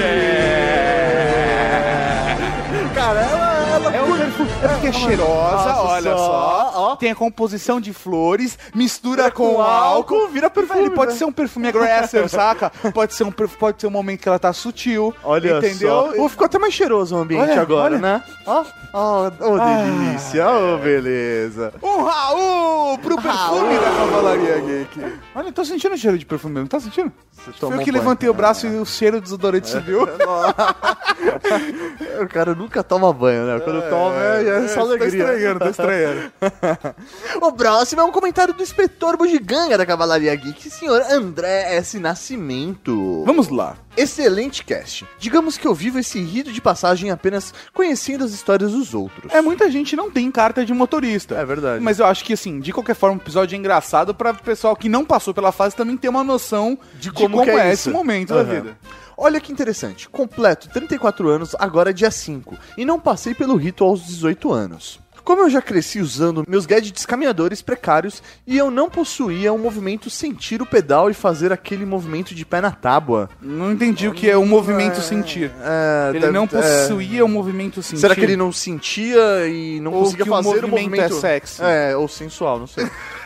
Cara, ela, ela É um perfume, é porque é cheirosa, Nossa, olha só, ó. Tem a composição de flores, mistura É com, com álcool, álcool, vira perfume, Ele pode né? ser um perfume aggressive, [laughs] saca? Pode ser um pode ser um momento que ela tá sutil, Olha entendeu? só. Oh, ficou até mais cheiroso o ambiente Olha, agora, olha. né? Ó, ó, ó, delícia, ó, beleza. Um Raul pro perfume da Cavalaria Geek. Olha, eu tô sentindo o cheiro de perfume mesmo, tá sentindo? tomou Foi eu que banho. levantei o braço e o cheiro do desodorante [laughs] subiu. [laughs] O cara nunca toma banho, né? Quando toma é, é só Tô alegria. estranhando, tô estranhando. [laughs] O próximo é um comentário do inspetor bugiganga da Cavalaria Geek, senhor André S. Nascimento. Vamos lá. Excelente cast. Digamos que eu vivo esse rito de passagem apenas conhecendo as histórias dos outros. É, muita gente não tem carta de motorista. É verdade. Mas eu acho que, assim, de qualquer forma, o episódio é engraçado pra pessoal que não passou pela fase também ter uma noção de como, que é, é esse momento da Aham. vida. Olha que interessante. Completo 34 anos, agora é dia 5. E não passei pelo rito aos 18 anos. Como eu já cresci usando meus gadgets caminhadores precários e eu não possuía um movimento sentir o pedal e fazer aquele movimento de pé na tábua. Não entendi o que é o movimento sentir. É, Ele não é. possuía o movimento sentir. Será que ele não sentia e não Ou conseguia que o fazer o movimento movimento é sexy? É, ou sensual, não sei. [laughs]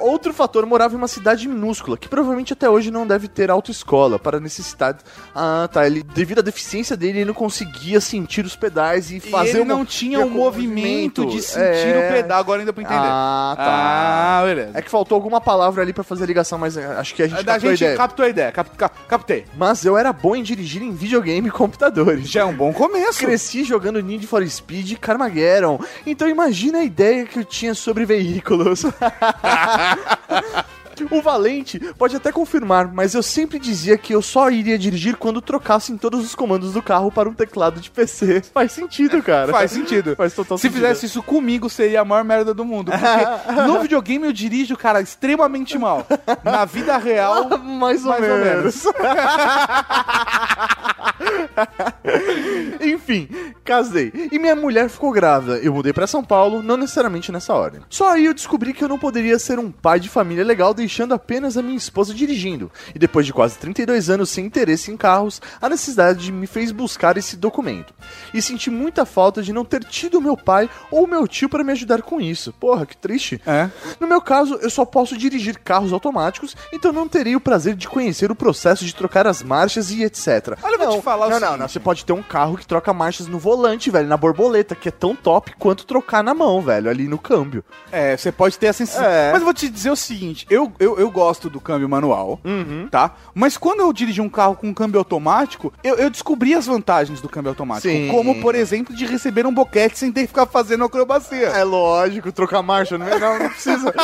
Outro fator morava em uma cidade minúscula, que provavelmente até hoje não deve ter autoescola para necessidade. Ah, tá. Ele, devido à deficiência dele, ele não conseguia sentir os pedais e E fazer ele o não tinha o o movimento de sentir É. o pedal. Agora ainda pra entender. Ah, tá. Ah, beleza. É que faltou alguma palavra ali pra fazer a ligação, mas é, acho que a gente da captou a ideia. captou a ideia. Cap, cap- captei. Mas eu era bom em dirigir em videogame e computadores. Já é um bom começo. Cresci jogando Need for Speed e Carmageddon. Então imagina a ideia que eu tinha sobre veículos. [laughs] [laughs] O Valente pode até confirmar, mas eu sempre dizia que eu só iria dirigir quando trocassem todos os comandos do carro para um teclado de PC. Faz sentido, [laughs] cara. Faz sentido. [laughs] Faz total Se sentido. fizesse isso comigo, seria a maior merda do mundo. Porque no videogame eu dirijo, cara, extremamente mal. Na vida real, mais ou mais ou menos. [laughs] Enfim, casei. E minha mulher ficou grávida. Eu mudei pra São Paulo, não necessariamente nessa ordem. Só aí eu descobri que eu não poderia ser um pai de família legal deixando apenas a minha esposa dirigindo. E depois de quase 32 anos sem interesse em carros, a necessidade me fez buscar esse documento. E senti muita falta de não ter tido meu pai ou meu tio para me ajudar com isso. Porra, que triste. É. No meu caso, eu só posso dirigir carros automáticos, então não terei o prazer de conhecer o processo de trocar as marchas e etc. Olha, eu vou não, te falar o Não, não, seguinte. não. Você pode ter um carro que troca marchas no volante, velho, na borboleta, que é tão top quanto trocar na mão, velho, ali no câmbio. É, você pode ter essa sensação. É. Mas eu vou te dizer o seguinte: eu, eu, eu gosto do câmbio manual, Uhum. tá? Mas quando eu dirigi um carro com câmbio automático, eu, eu descobri as vantagens do câmbio automático. Sim. Como, por exemplo, de receber um boquete sem ter que ficar fazendo acrobacia. É lógico, trocar marcha, não, é- não, não precisa. [laughs]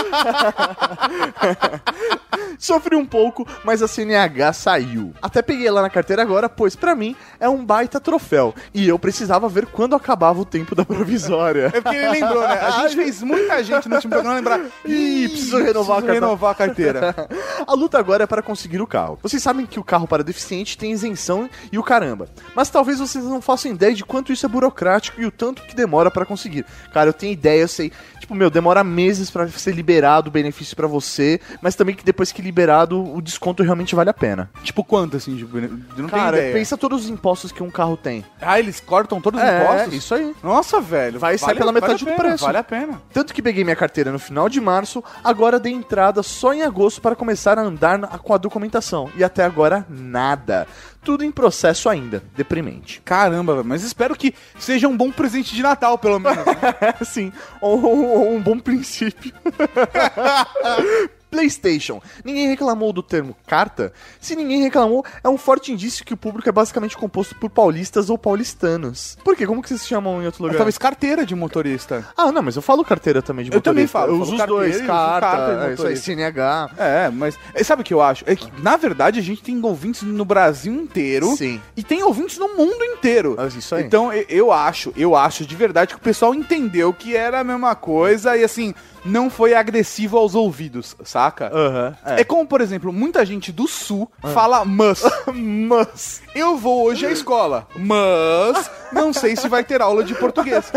Sofri um pouco, mas a CNH saiu. Até peguei ela na carteira agora, pois pra mim é um baita troféu. E eu precisava ver quando acabava o tempo da provisória. É porque ele lembrou, né? A gente [laughs] fez muita gente no último programa lembrar. Ih, preciso renovar a preciso renovar a carteira. [laughs] A luta agora é para conseguir o carro. Vocês sabem que o carro para deficiente tem isenção e o caramba. Mas talvez vocês não façam ideia de quanto isso é burocrático e o tanto que demora para conseguir. Cara, eu tenho ideia, eu sei. Tipo, meu, demora meses para ser liberado o benefício para você, mas também que depois que liberado, o desconto realmente vale a pena. tipo, quanto assim? De... Eu não Cara, ideia. Todos os impostos que um carro tem. Ah, eles cortam todos os É, impostos? isso aí. Nossa, velho. Vai sair pela metade do pena, preço. Vale a pena. Tanto que peguei minha carteira no final de março, agora dei entrada só em agosto para começar a andar com a documentação. E até agora, nada. Tudo em processo ainda. Deprimente. Caramba, velho, mas espero que seja um bom presente de Natal, pelo menos. né? [laughs] Sim, um, um bom princípio. [laughs] PlayStation. Ninguém reclamou do termo carta? Se ninguém reclamou, é um forte indício que o público é basicamente composto por paulistas ou paulistanos. Por quê? Como que vocês se chamam em outro lugar? Talvez carteira de motorista. Ah, não, mas eu falo carteira também de Eu também motorista. falo, Eu eu uso falo os dois, carta, carta é, isso aí. CNH. É, mas é, sabe o que eu acho? É que, na verdade, a gente tem ouvintes no Brasil inteiro. Sim. E tem ouvintes no mundo inteiro. É isso aí. Então, eu, eu acho, eu acho de verdade que o pessoal entendeu que era a mesma coisa e, assim, não foi agressivo aos ouvidos, saca? Aham. É. como, por exemplo, muita gente do sul fala mas. [laughs] mas. Eu vou hoje à escola, mas não sei se vai ter aula de português.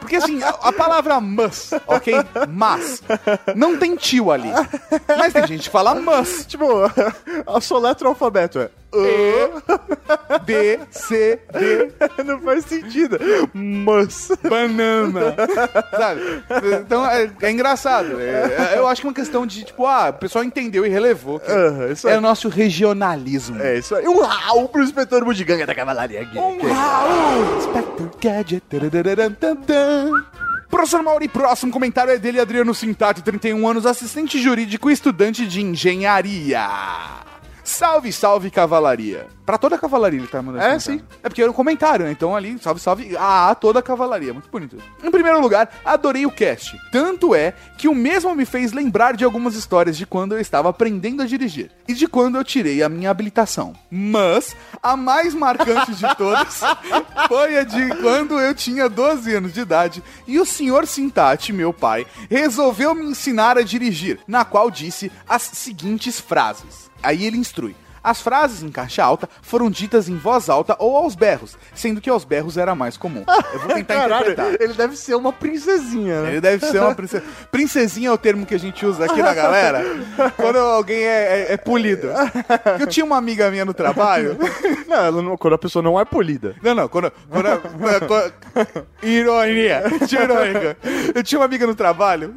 Porque assim, a, a palavra mas, ok? Mas. Não tem tio ali. Mas tem gente que fala mas. Tipo, a soletra alfabeto é. E, B, C, D, [laughs] Não faz sentido. Mas. banana. Sabe? Então é, é engraçado. É- é- eu acho que é uma questão de, tipo, ah, o pessoal entendeu e relevou. que Aham, isso é o nosso regionalismo. É isso aí. Um Raul pro inspetor Budiganga da Cavalaria Geek. Um Raul! Spectre Gadget. Professor Mauri, próximo comentário é dele, Adriano Sintati, 31 anos, assistente jurídico e estudante de engenharia. Salve, salve, cavalaria. Pra toda a cavalaria ele tá mandando É, comentário. É porque era um comentário, né? Então ali, salve, salve a toda a cavalaria. Muito bonito. Em primeiro lugar, adorei o cast. Tanto é que o mesmo me fez lembrar de algumas histórias de quando eu estava aprendendo a dirigir. E de quando eu tirei a minha habilitação. Mas, a mais marcante de [laughs] todas foi a de quando eu tinha 12 anos de idade e o senhor Sintati, meu pai, resolveu me ensinar a dirigir, na qual disse as seguintes frases. Aí ele instrui. As frases em caixa alta foram ditas em voz alta ou aos berros, sendo que aos berros era mais comum. [laughs] Eu vou tentar Caralho, interpretar. ele deve ser uma princesinha, né? Ele deve ser uma princesa. [laughs] Princesinha é o termo que a gente usa aqui na galera [laughs] quando alguém é, é- é polido. Eu tinha uma amiga minha no trabalho. Não, ela não- quando a pessoa não é polida. Não, não, quando. quando, quando- ironia, irônica. Eu tinha uma amiga no trabalho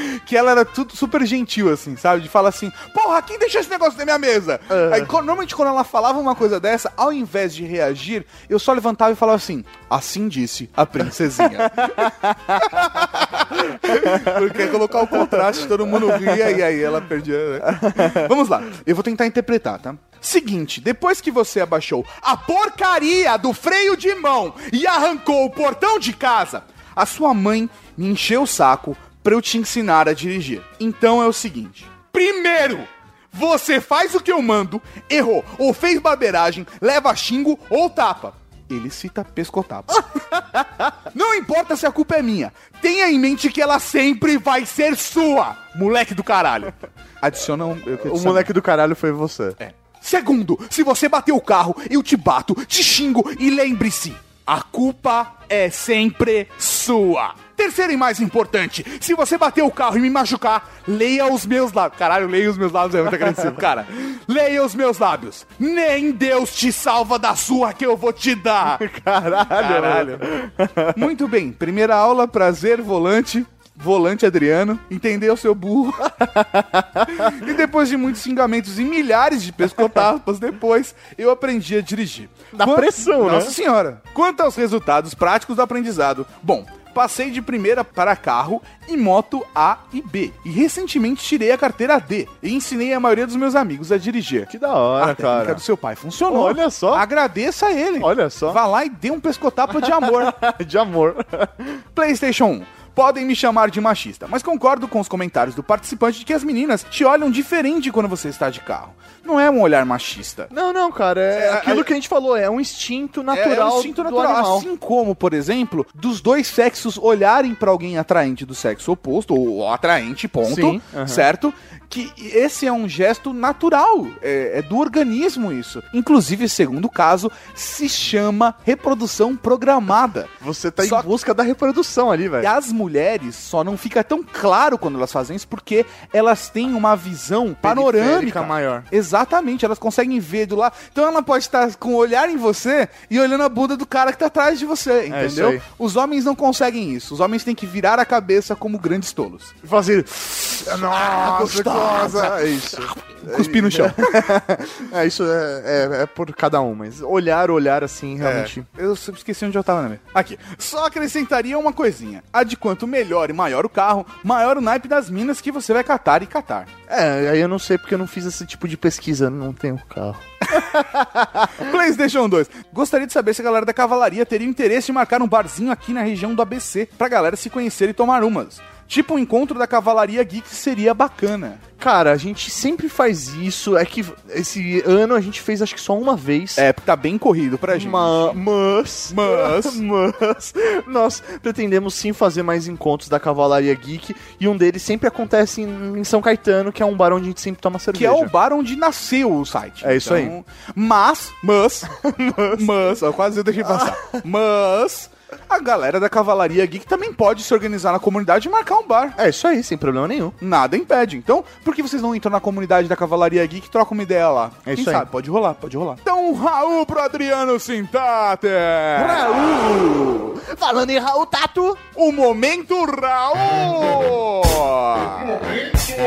[laughs] que ela era tudo super gentil, assim, sabe? De falar assim, porra, quem deixou esse negócio na minha mesa? Aí, co- normalmente, quando ela falava uma coisa dessa, ao invés de reagir, eu só levantava e falava assim, assim disse a princesinha. [laughs] Porque colocar o contraste, todo mundo ria e aí ela perdia. né? [laughs] Vamos lá, eu vou tentar interpretar, tá? Seguinte, depois que você abaixou a porcaria do freio de mão e arrancou o portão de casa, a sua mãe me encheu o saco pra eu te ensinar a dirigir. Então é o seguinte: primeiro, você faz o que eu mando, errou, ou fez barbeiragem, leva xingo ou tapa. Ele cita pescotapa. [laughs] Não importa se a culpa é minha. Tenha em mente que ela sempre vai ser sua, moleque do caralho. Adiciona um. eu O moleque do caralho foi você. É. Segundo, se você bater o carro, eu te bato, te xingo e lembre-se, a culpa é sempre sua. Terceiro e mais importante, se você bater o carro e me machucar, leia os meus lábios. Caralho, leia os meus lábios é muito agressivo, cara. Leia os meus lábios. Nem Deus te salva da sua que eu vou te dar. [laughs] Caralho. Caralho. Muito bem, primeira aula, prazer, volante. Volante Adriano, entendeu seu burro? [laughs] e depois de muitos xingamentos e milhares de pescotapas depois, eu aprendi a dirigir. Dá pressão, né? Nossa senhora. Quanto aos resultados práticos do aprendizado, bom, passei de primeira para carro e moto A e B. E recentemente tirei a carteira D e ensinei a maioria dos meus amigos a dirigir. Que da hora, a técnica cara. do seu pai funcionou. Olha só. Agradeça a ele. Olha só. Vá lá e dê um pescotapa de amor. [laughs] De amor. PlayStation 1. Podem me chamar de machista, mas concordo com os comentários do participante de que as meninas te olham diferente quando você está de carro. Não é um olhar machista. Não, não, cara. É, É, aquilo é- que a gente falou. É um instinto natural, é um instinto natural. animal. Assim como, por exemplo, dos dois sexos olharem pra alguém atraente do sexo oposto, ou atraente, ponto, Sim, aham. certo? Que esse é um gesto natural, é, é do organismo isso. Inclusive, segundo caso, se chama reprodução programada. Você tá Só- em busca da reprodução ali, E velho. as mulheres só não fica tão claro quando elas fazem isso porque elas têm uma visão panorâmica maior. Exatamente, elas conseguem ver do lado. Então ela pode estar com o olhar em você e olhando a bunda do cara que tá atrás de você, É entendeu? aí. Os homens não conseguem isso. Os homens têm que virar a cabeça como grandes tolos. Fazer. Ah, Nossa, gostosa. É isso. Cuspir no chão. [laughs] É, isso é, é, é por cada um, mas olhar, olhar assim, realmente. É, eu esqueci onde eu tava, né? Aqui. Só acrescentaria uma coisinha. A de quanto melhor e maior o carro, maior o naipe das minas que você vai catar e catar. É, aí eu não sei porque eu não fiz esse tipo de pesquisa, não tenho carro. [laughs] PlayStation 2. Gostaria de saber se a galera da cavalaria teria interesse em marcar um barzinho aqui na região do ABC pra galera se conhecer e tomar umas. Tipo um encontro da cavalaria geek seria bacana. Cara, a gente sempre faz isso. É que esse ano a gente fez acho que só uma vez. É, tá bem corrido pra gente. Ma- Mas, Mas- [laughs] mas, nós pretendemos sim fazer mais encontros da Cavalaria Geek e um deles sempre acontece em, em São Caetano, que é um bar onde a gente sempre toma cerveja. Que é o bar onde nasceu o site. É isso aí. Mas, [laughs] mas, mas, ó, quase eu deixei passar. [laughs] Mas, a galera da Cavalaria Geek também pode se organizar na comunidade e marcar um bar. É isso aí, sem problema nenhum. Nada impede. Então, por que vocês não entram na comunidade da Cavalaria Geek e trocam uma ideia lá? É isso Quem aí. sabe? Pode rolar, pode rolar. Então, um Raul pro Adriano Sintate! Raul! Falando em Raul Tato, O momento Raul! Tem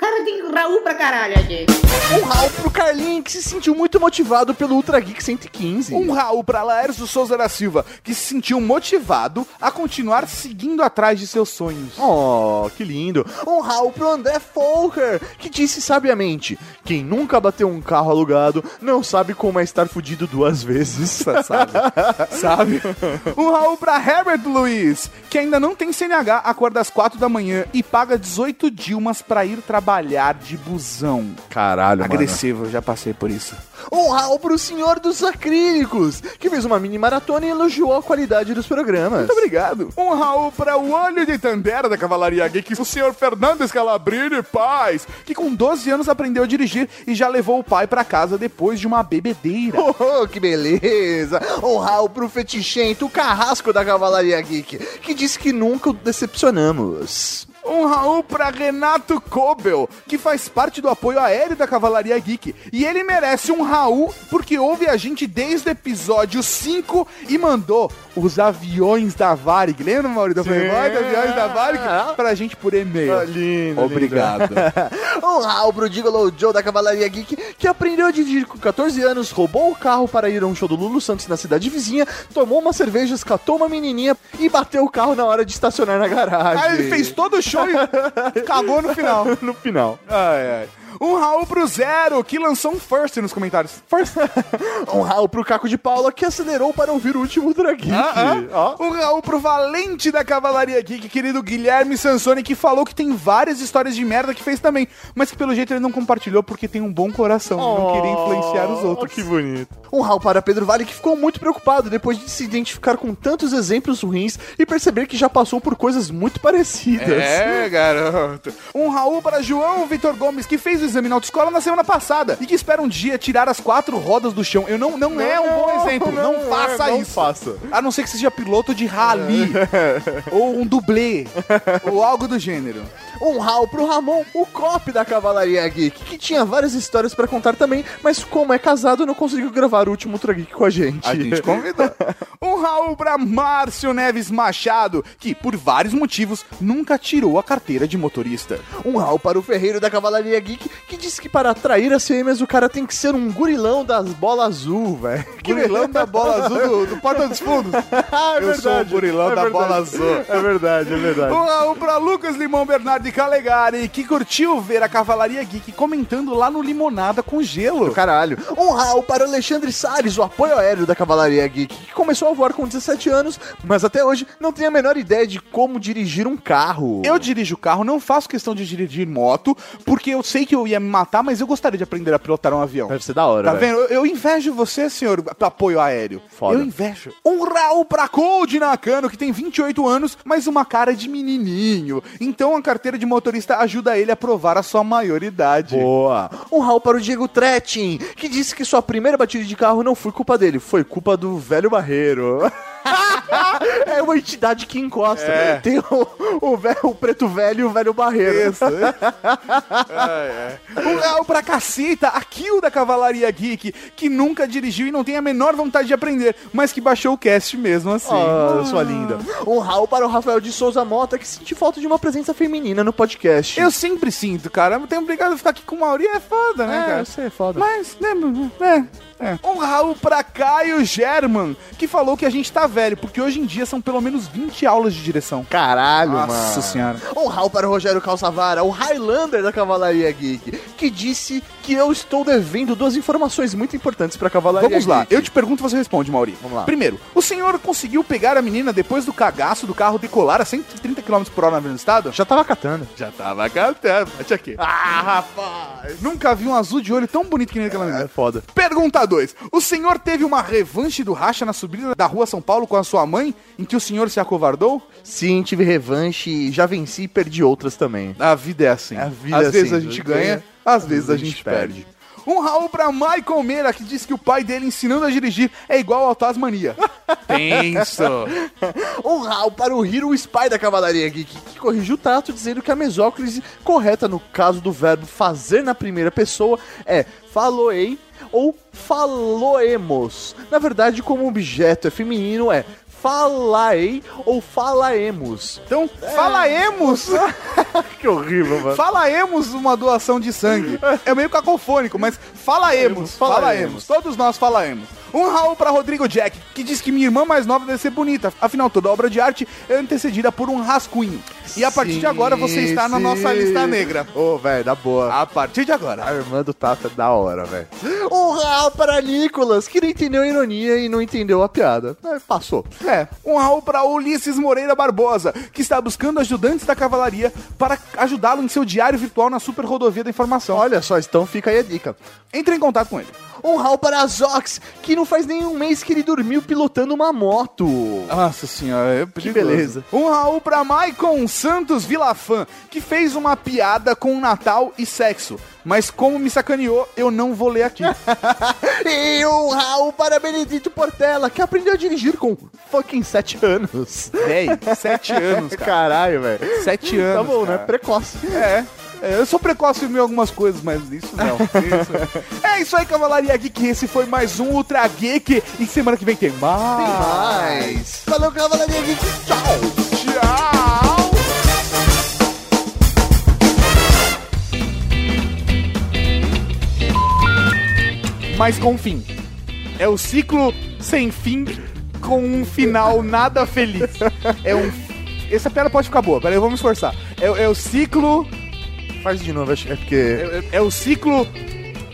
Cara, tem Raul pra caralho aqui. um Raul pro Carlinho, que se sentiu muito motivado pelo Ultra Geek 115. Um Raul pra Laércio Souza da Silva, que se sentiu motivado a continuar seguindo atrás de seus sonhos. Oh, que lindo. Um Raul pro André Folker, que disse sabiamente: quem nunca bateu um carro alugado não sabe como é estar fudido duas vezes. [laughs] sabe? sabe? Um Raul pra Herbert Luiz, que ainda não tem CNH, acorda às 4 da manhã e paga 18 Dilmas pra ir trabalhar de busão. Caralho, Agressivo, eu já passei por isso. Um Raul pro senhor dos acrílicos, que fez uma mini maratona e elogiou a qualidade dos programas. Muito obrigado. Um Raul para o olho de Tandera da Cavalaria Geek, o senhor Fernando Scalabrini Paz, que com 12 anos aprendeu a dirigir e já levou o pai pra casa depois de uma bebedeira. [laughs] Oh, que beleza! Um Raul pro fetichento, o carrasco da Cavalaria Geek, que disse que nunca o decepcionamos. Um Raul pra Renato Kobel, que faz parte do apoio aéreo da Cavalaria Geek. E ele merece um Raul porque ouve a gente desde o episódio 5 e mandou os aviões da Varig. Lembra, Maurício? Sim. Playboy, aviões da Varig? Pra gente por e-mail. Ah, lindo, Obrigado. [laughs] Um Raul pro Gigolo Joe da Cavalaria Geek, que aprendeu a dirigir com 14 anos, roubou o carro para ir a um show do Lulu Santos na cidade vizinha, tomou umas cervejas, catou uma menininha e bateu o carro na hora de estacionar na garagem. Aí ele fez todo o show e cagou no final. [laughs] no final. Ai, ai. Um Raul pro Zero, que lançou um first nos comentários. First. [laughs] Um Raul pro Caco de Paula que acelerou para ouvir o último Draguinho. Ah, ah. Um Raul pro Valente da Cavalaria Geek, querido Guilherme Sansoni, que falou que tem várias histórias de merda que fez também, mas que pelo jeito ele não compartilhou porque tem um bom coração e não queria influenciar os outros. Que bonito. Um Raul para Pedro Vale que ficou muito preocupado depois de se identificar com tantos exemplos ruins e perceber que já passou por coisas muito parecidas. É, garoto. [laughs] Um Raul para João Vitor Gomes, que fez o exame na autoescola na semana passada e que espera um dia tirar as quatro rodas do chão. Eu não, não, é um bom exemplo. Não, não faça é, não isso. faça. A não ser que seja piloto de rally. ou um dublê. [laughs] ou algo do gênero. Um Raul pro Ramon, o cop da Cavalaria Geek, que tinha várias histórias pra contar também, mas como é casado, não conseguiu gravar o último Ultra Geek com a gente. A gente convidou. [laughs] um Raul pra Márcio Neves Machado, que, por vários motivos, nunca tirou a carteira de motorista. Um Raul para o Ferreiro da Cavalaria Geek, que disse que para atrair as fêmeas o cara tem que ser um gurilão das bolas azul, velho. [laughs] Gurilão da bola azul do, do Porta dos Fundos. Ah, [laughs] é Eu sou o gurilão É da verdade. bola azul. É verdade, é verdade. Um Raul pra Lucas Limão Bernardo Calegari, que curtiu ver a Cavalaria Geek comentando lá no Limonada com gelo. Caralho. Um Raul para o Alexandre Salles, o apoio aéreo da Cavalaria Geek, que começou a voar com 17 anos, mas até hoje não tem a menor ideia de como dirigir um carro. Eu dirijo carro, não faço questão de dirigir moto, porque eu sei que eu ia me matar, mas eu gostaria de aprender a pilotar um avião. Deve ser da hora, Tá velho. vendo? Eu, eu invejo você, senhor apoio aéreo. Foda. Eu invejo. Um Raul pra Cold Nakano, que tem 28 anos, mas uma cara de menininho. Então a carteira de motorista ajuda ele a provar a sua maioridade. Boa. Um Raul para o Diego Trettin, que disse que sua primeira batida de carro não foi culpa dele, foi culpa do velho barreiro. [laughs] [laughs] é uma entidade que encosta. É. Tem o, o, velho- o preto velho e o velho barreiro. Isso. Um Raul pra caceta, a Kill da Cavalaria Geek, que nunca dirigiu e não tem a menor vontade de aprender, mas que baixou o cast mesmo assim. Ah, sua linda. Um Raul para o Rafael de Souza Mota, que sentiu falta de uma presença feminina no podcast. Eu sempre sinto, cara. Eu tenho obrigado a ficar aqui com o Mauri, é foda, né, É, cara? você é foda. Mas, né, é, é. Um Raul pra Caio German, que falou que a gente tá velho, porque hoje em dia são pelo menos 20 aulas de direção. Caralho, Nossa mano. senhora. Um Raul para o Rogério Calçavara, o Highlander da Cavalaria Geek, que disse que eu estou devendo duas informações muito importantes pra Cavalaria Vamos lá, Geek. eu te pergunto e você responde, Mauri. Vamos lá. Primeiro, o senhor conseguiu pegar a menina depois do cagaço do carro decolar a 130 km por hora na Avenida do Estado? Já tava catando. Já tava cantando. Deixa aqui. Ah, rapaz. Nunca vi um azul de olho tão bonito que nem aquela menina. É foda. Pergunta 2. O senhor teve uma revanche do racha na subida da rua São Paulo com a sua mãe, em que o senhor se acovardou? Sim, tive revanche, já venci e perdi outras também. A vida é assim. A vida às é vezes assim, a gente ganha, ganha, às vezes a gente perde. Um Raul pra Michael Meira, que disse que o pai dele ensinando a dirigir é igual ao Tasmania. [laughs] Tenso. Um Raul para o Hero Spy da Cavalaria Geek, que corrigiu o tato dizendo que a mesóclise correta no caso do verbo fazer na primeira pessoa é faloei ou faloemos. Na verdade, como objeto é feminino, é falaei ou falaemos. Então, falaemos. [laughs] Que horrível, mano. Falaemos uma doação de sangue. É meio cacofônico, mas falaemos, Falaemos. falaemos. Todos nós falaemos. Um Raul pra Rodrigo Jack, que diz que minha irmã mais nova deve ser bonita. Afinal, toda obra de arte é antecedida por um rascunho. E a partir de agora você está na nossa lista negra. Ô, velho, da boa. A partir de agora. A irmã do Tata é da hora, velho. [gasps] Um Raul para Nicolas, que não entendeu a ironia e não entendeu a piada. É, passou. É, um Raul para Ulisses Moreira Barbosa, que está buscando ajudantes da cavalaria para ajudá-lo em seu diário virtual na super rodovia da informação. Olha só, então fica aí a dica. Entre em contato com ele. Um Raul para Zox, que não faz nenhum mês que ele dormiu pilotando uma moto. Nossa senhora, é Que beleza. Um Raul pra Maicon Santos Vilafã, que fez uma piada com Natal e sexo. Mas como me sacaneou, eu não vou ler aqui. [laughs] E um Raul para Benedito Portela, que aprendeu a dirigir com fucking 7 anos. Véi, sete anos, cara. Caralho, velho. Sete Tá anos. bom, né? cara. Precoce. É. é, Eu sou precoce em algumas coisas, mas isso não. Isso- É isso aí, Cavalaria Geek. Esse foi mais um Ultra Geek. E semana que vem tem mais. Tem mais. Valeu, Cavalaria Geek. Tchau. Tchau. Mas com fim. É o ciclo sem fim com um final nada feliz. É um. Essa piada pode ficar boa, peraí, eu vou me esforçar. É, é o ciclo Faz de novo, acho que é porque. É, é o ciclo,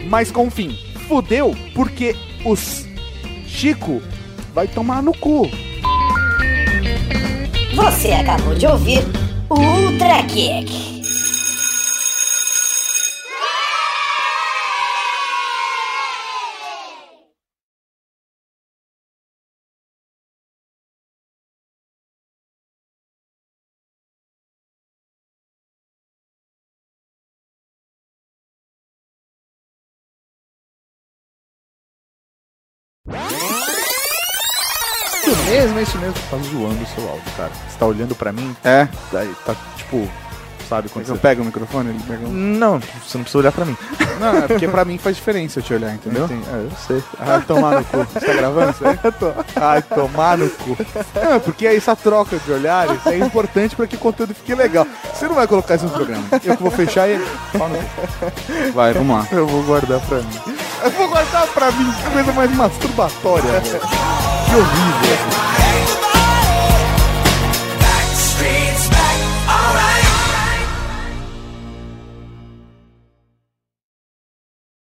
mas com fim. Fudeu, porque os Chico vai tomar no cu. Você acabou de ouvir o Ultra Kick. Mesmo, é isso mesmo. Tá zoando o seu áudio, cara. Você tá olhando pra mim, É? daí tá tipo. Sabe quando Quando você. eu pego o microfone, ele pega. Não, você não precisa olhar pra mim. Não, é porque pra mim faz diferença eu te olhar, entendeu? Entendi. É, eu sei. Ai, tomar no cu. Você tá gravando isso aí? [laughs] Ai, tomar no cu. Não, é porque essa troca de olhares é importante pra que o conteúdo fique legal. Você não vai colocar isso no programa. Eu que vou fechar ele. Vai, vamos lá. Eu vou guardar pra mim. Eu vou guardar pra mim que coisa mais masturbatória, velho. Horrível.